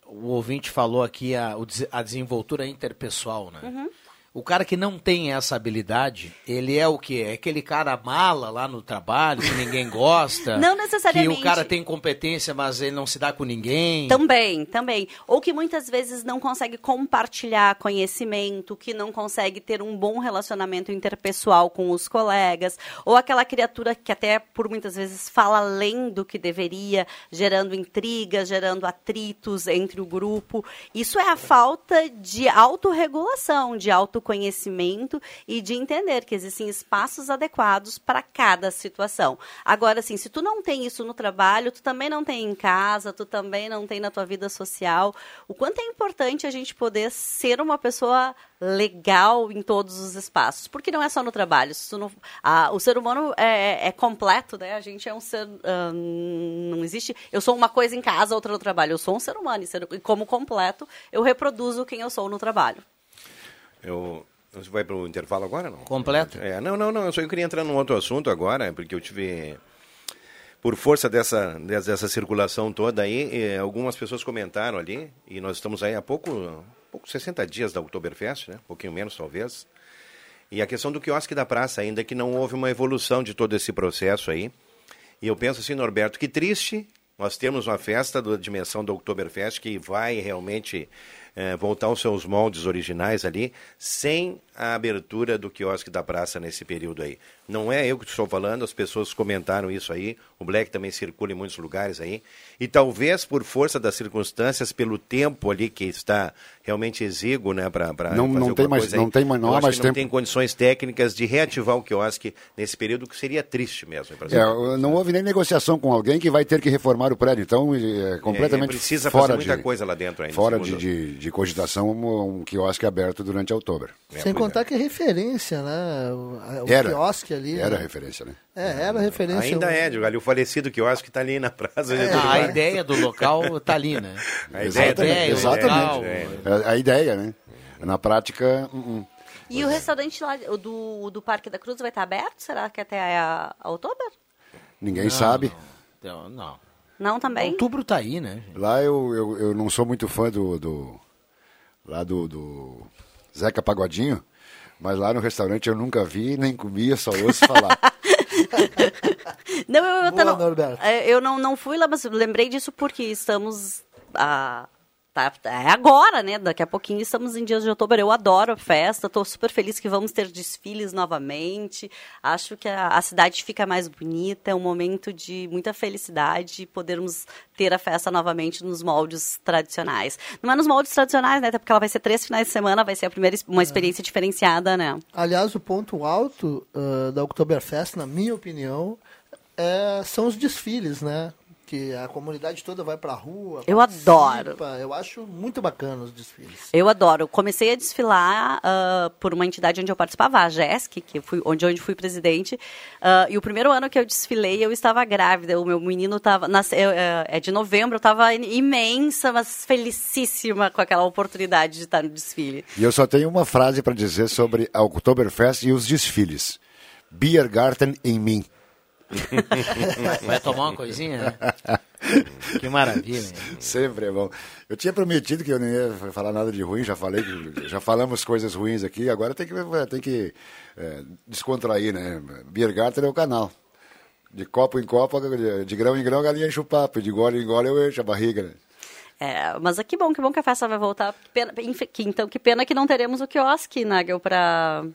o ouvinte falou aqui a, a desenvoltura interpessoal, né? Uhum. O cara que não tem essa habilidade, ele é o quê? É aquele cara mala lá no trabalho, que ninguém gosta. Não necessariamente. Que o cara tem competência, mas ele não se dá com ninguém. Também, também. Ou que muitas vezes não consegue compartilhar conhecimento, que não consegue ter um bom relacionamento interpessoal com os colegas, ou aquela criatura que até por muitas vezes fala além do que deveria, gerando intrigas, gerando atritos entre o grupo. Isso é a falta de autorregulação, de autoconhecimento e de entender que existem espaços adequados para cada situação. Agora, assim, se tu não tem isso no trabalho, tu também não tem em casa, tu também não tem na tua vida social. O quanto é importante a gente poder ser uma pessoa legal em todos os espaços, porque não é só no trabalho. Não- a- o ser humano é, é completo, né? A gente é um ser, ahn, não existe. Eu sou uma coisa em casa, outra no trabalho. Eu sou um ser humano e, ser- e como completo, eu reproduzo quem eu sou no trabalho. Eu, você vai para o intervalo agora, não? Completo? É, não, não, não. Eu só queria entrar num outro assunto agora, porque eu tive... Por força dessa, dessa, circulação toda aí, algumas pessoas comentaram ali, e nós estamos aí há pouco, pouco 60 dias da Oktoberfest, né? Um pouquinho menos, talvez. E a questão do quiosque da praça ainda, que não houve uma evolução de todo esse processo aí. E eu penso assim, Norberto, que triste nós temos uma festa da dimensão do Oktoberfest que vai realmente eh, voltar aos seus moldes originais ali, sem a abertura do quiosque da praça nesse período aí. Não é eu que estou falando, as pessoas comentaram isso aí, o Black também circula em muitos lugares aí, e talvez por força das circunstâncias, pelo tempo ali que está realmente exíguo, né, para Não- não tem mais- não tem mais- não há mais não tempo. tem condições técnicas de reativar o quiosque nesse período, que seria triste mesmo. É, não houve nem negociação com alguém que vai ter que reformar o prédio, então é completamente precisa fora fazer muita de, coisa lá dentro ainda, Fora de, de, de cogitação, um, um quiosque aberto durante outubro. Sem contar que é referência, né? O, o Era. quiosque ali. Era né? referência, né? É, era referência. Ainda um- é, digo, ali o falecido quiosque está ali na praça. Ah, Getúlio a ideia do local tá ali, né? A ideia, Exatamente, o local, exatamente. É, A ideia, né? Na prática, uh -uh. E o restaurante lá do, do Parque da Cruz vai estar aberto? Será que até a, a outubro? ninguém Não, sabe. Não, não. Não também? Outubro tá aí, né? Lá eu, eu, eu não sou muito fã do, do lá do, do Zeca Pagodinho, mas lá no restaurante eu nunca vi nem comia, só ouço falar. Não, eu, eu, Boa, não, é, eu não, não fui lá, mas lembrei disso porque estamos. ah, tá, é agora, né? Daqui a pouquinho estamos em dias de outubro. Eu adoro a festa, estou super feliz que vamos ter desfiles novamente. Acho que a, a cidade fica mais bonita, é um momento de muita felicidade podermos ter a festa novamente nos moldes tradicionais. Não é nos moldes tradicionais, né? Até porque ela vai ser três finais de semana, vai ser a primeira uma experiência diferenciada, né? Aliás, o ponto alto ah, da Oktoberfest, na minha opinião, é- são os desfiles, né? Que a comunidade toda vai pra rua. Eu participa. adoro. Eu acho muito bacana os desfiles. Eu adoro. Comecei a desfilar ah, por uma entidade onde eu participava, a GESC, que fui, onde, onde fui presidente. Ah, e o primeiro ano que eu desfilei, eu estava grávida. O meu menino estava. é de novembro, eu estava imensa, mas felicíssima com aquela oportunidade de estar no desfile. E eu só tenho uma frase para dizer sobre a Oktoberfest e os desfiles. Biergarten em mim. Vai tomar uma coisinha, né? Que maravilha. Sempre é bom. Eu tinha prometido que eu não ia falar nada de ruim, já falei, que- já falamos coisas ruins aqui, agora tem que, tem que é, descontrair, né? Biergarten é o canal. De copo em copo, de grão em grão, a galinha enche o papo, de gole em gole eu encho a barriga. Né? É, mas que bom, que bom que a festa vai voltar. Que pena- que- então, que pena que não teremos o quiosque, Nagel, para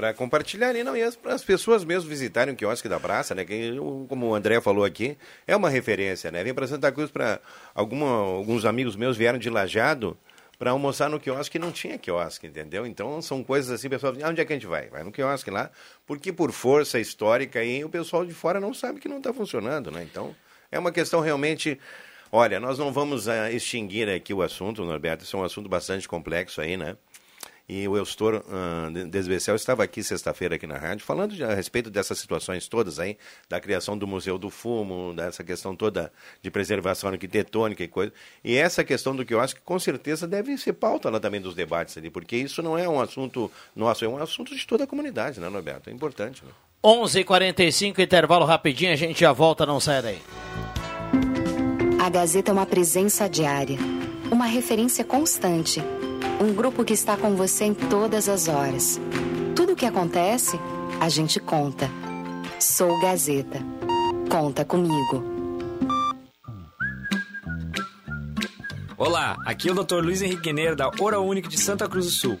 Para compartilhar ali, não, e as, as pessoas mesmo visitarem o quiosque da praça, né? Que, como o André falou aqui, é uma referência, né? Vem para Santa Cruz para alguns amigos meus vieram de Lajado para almoçar no quiosque e não tinha quiosque, entendeu? Então são coisas assim, pessoal, ah, onde é que a gente vai? Vai no quiosque lá, porque por força histórica aí o pessoal de fora não sabe que não está funcionando, né? Então é uma questão realmente Olha, nós não vamos ah, extinguir aqui o assunto, Norberto. Isso é um assunto bastante complexo aí, né? E o Eustor uh, Desbecel estava aqui sexta-feira aqui na rádio falando de- a respeito dessas situações todas aí, da criação do Museu do Fumo, dessa questão toda de preservação arquitetônica e coisa. E essa questão do que eu acho que com certeza deve ser pauta lá também dos debates ali, porque isso não é um assunto nosso, é um assunto de toda a comunidade, né, Norberto? É importante, né? 11:45 intervalo rapidinho, a gente já volta, não sai daí. A Gazeta é uma presença diária, uma referência constante, um grupo que está com você em todas as horas. Tudo o que acontece, a gente conta. Sou Gazeta. Conta comigo. Olá, aqui é o Dr. Luiz Henrique Guineiro da Oral Unique de Santa Cruz do Sul.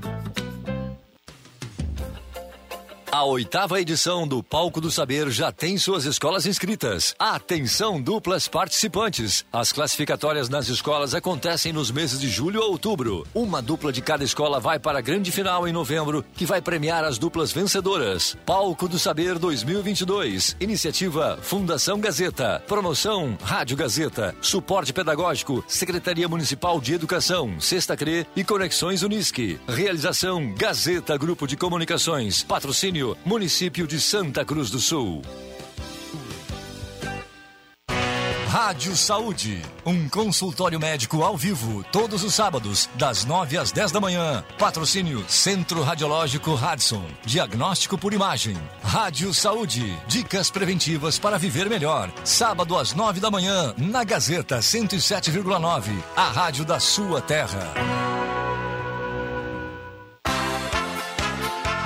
A oitava edição do Palco do Saber já tem suas escolas inscritas. Atenção, duplas participantes. As classificatórias nas escolas acontecem nos meses de julho a outubro. Uma dupla de cada escola vai para a grande final em novembro, que vai premiar as duplas vencedoras. Palco do Saber 2022. Iniciativa Fundação Gazeta. Promoção Rádio Gazeta. Suporte pedagógico Secretaria Municipal de Educação, Sexta CRE e Conexões Unisque. Realização Gazeta Grupo de Comunicações. Patrocínio Município de Santa Cruz do Sul. Rádio Saúde, um consultório médico ao vivo, todos os sábados, das 9 às 10 da manhã. Patrocínio Centro Radiológico Radson, diagnóstico por imagem. Rádio Saúde, dicas preventivas para viver melhor. Sábado às 9 da manhã, na Gazeta 107,9, a rádio da sua terra.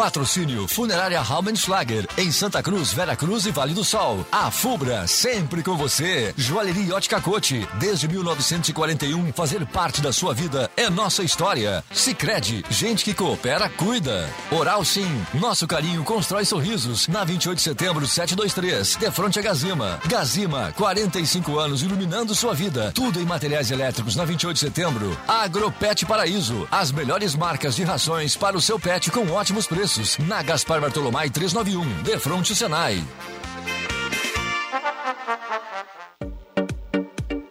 Patrocínio Funerária Raumenschlager, em Santa Cruz, Vera Cruz e Vale do Sol. A Fubra, sempre com você. Joalheria Ótica Cote, desde 1941, fazer parte da sua vida é nossa história. Sicredi, gente que coopera, cuida. Oral Sim, nosso carinho constrói sorrisos. Na 28 de setembro, 723, de frente a Gazima. Gazima, 45 anos iluminando sua vida. Tudo em materiais elétricos na 28 de setembro. Agropet Paraíso, as melhores marcas de rações para o seu pet com ótimos preços. Na Gaspar Bartolomai 391, de frente Senai.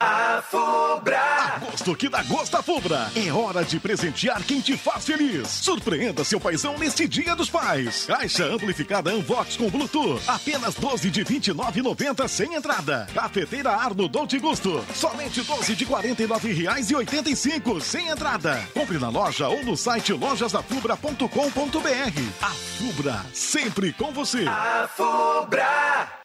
A Fubra. Agosto que dá gosto a Fubra. É hora de presentear quem te faz feliz. Surpreenda seu paizão neste Dia dos Pais. Caixa amplificada Unvox com Bluetooth. Apenas 12 de 29,90 sem entrada. Cafeteira Arno Dolce Gusto. Somente 12 de 49 reais e 85 sem entrada. Compre na loja ou no site lojasdafubra.com.br. A Fubra, sempre com você. A Fubra.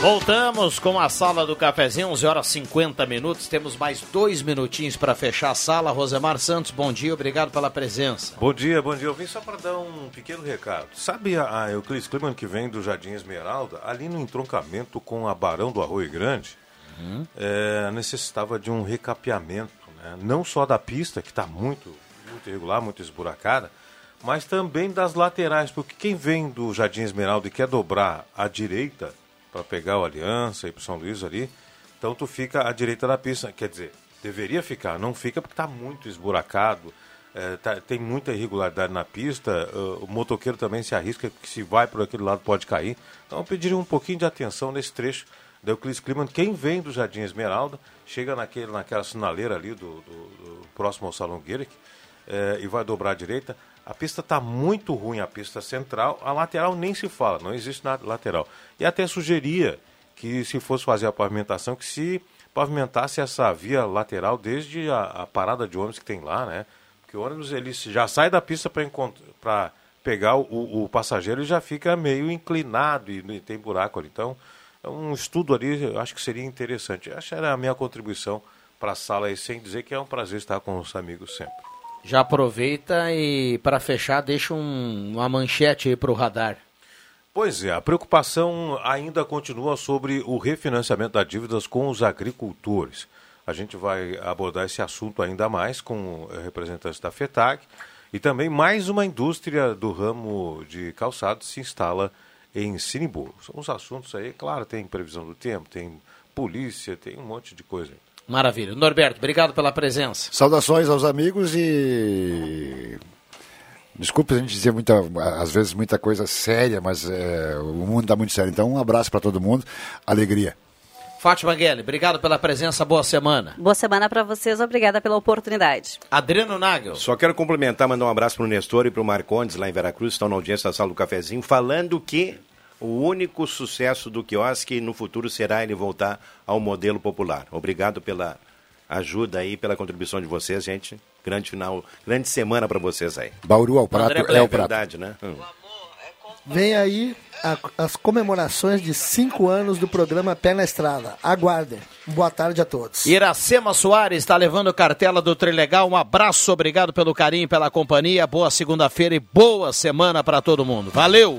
Voltamos com a sala do cafezinho, 11 horas 50 minutos. Temos mais dois minutinhos para fechar a sala. Rosemar Santos, bom dia, obrigado pela presença. Bom dia, bom dia. Eu vim só para dar um pequeno recado. Sabe a, a Euclides Kliman que vem do Jardim Esmeralda? Ali no entroncamento com a Barão do Arroio Grande, Uhum. é, necessitava de um recapeamento. né? Não só da pista, que está muito, muito irregular, muito esburacada, mas também das laterais. Porque quem vem do Jardim Esmeralda e quer dobrar à direita para pegar o Aliança e para São Luís ali, então tu fica à direita da pista. Quer dizer, deveria ficar, não fica porque está muito esburacado. é, tá- tem muita irregularidade na pista, uh, o motoqueiro também se arrisca que se vai por aquele lado pode cair. Então eu pediria um pouquinho de atenção nesse trecho da Euclides Kliman. Quem vem do Jardim Esmeralda, chega naquele, naquela sinaleira ali do, do- do próximo ao Salão Guerec é, e vai dobrar à direita. A pista está muito ruim, a pista central. A lateral nem se fala, não existe nada lateral. E até sugeria que se fosse fazer a pavimentação, que se pavimentasse essa via lateral desde a, a parada de ônibus que tem lá, né? Porque o ônibus ele já sai da pista para pegar o, o passageiro e já fica meio inclinado e, e tem buraco ali. Então, é um estudo ali, eu acho que seria interessante. Essa era a minha contribuição para a sala aí, sem dizer que é um prazer estar com os amigos sempre. Já aproveita e, para fechar, deixa um- uma manchete aí para o radar. Pois é, a preocupação ainda continua sobre o refinanciamento das dívidas com os agricultores. A gente vai abordar esse assunto ainda mais com representantes da FETAG e também mais uma indústria do ramo de calçados se instala em Sinimbu. São os assuntos aí, claro, tem previsão do tempo, tem polícia, tem um monte de coisa aí. Maravilha. Norberto, obrigado pela presença. Saudações aos amigos e. Desculpe a gente dizer muita, às vezes muita coisa séria, mas é, o mundo está muito sério. Então, um abraço para todo mundo, alegria. Fátima Guelli, obrigado pela presença, boa semana. Boa semana para vocês, obrigada pela oportunidade. Adriano Nagel. Só quero complementar, mandar um abraço pro Nestor e pro Marcondes lá em Veracruz, estão na audiência da sala do cafezinho, falando que o único sucesso do quiosque no futuro será ele voltar ao modelo popular. Obrigado pela ajuda aí, pela contribuição de vocês, gente. Grande final, grande semana para vocês aí. Bauru ao prato André é o prato. verdade, né? Hum. Vem aí a- as comemorações de cinco anos do programa Pé na Estrada. Aguardem. Boa tarde a todos. Iracema Soares está levando cartela do Trilegal. Um abraço, obrigado pelo carinho, pela companhia. Boa segunda-feira e boa semana para todo mundo. Valeu!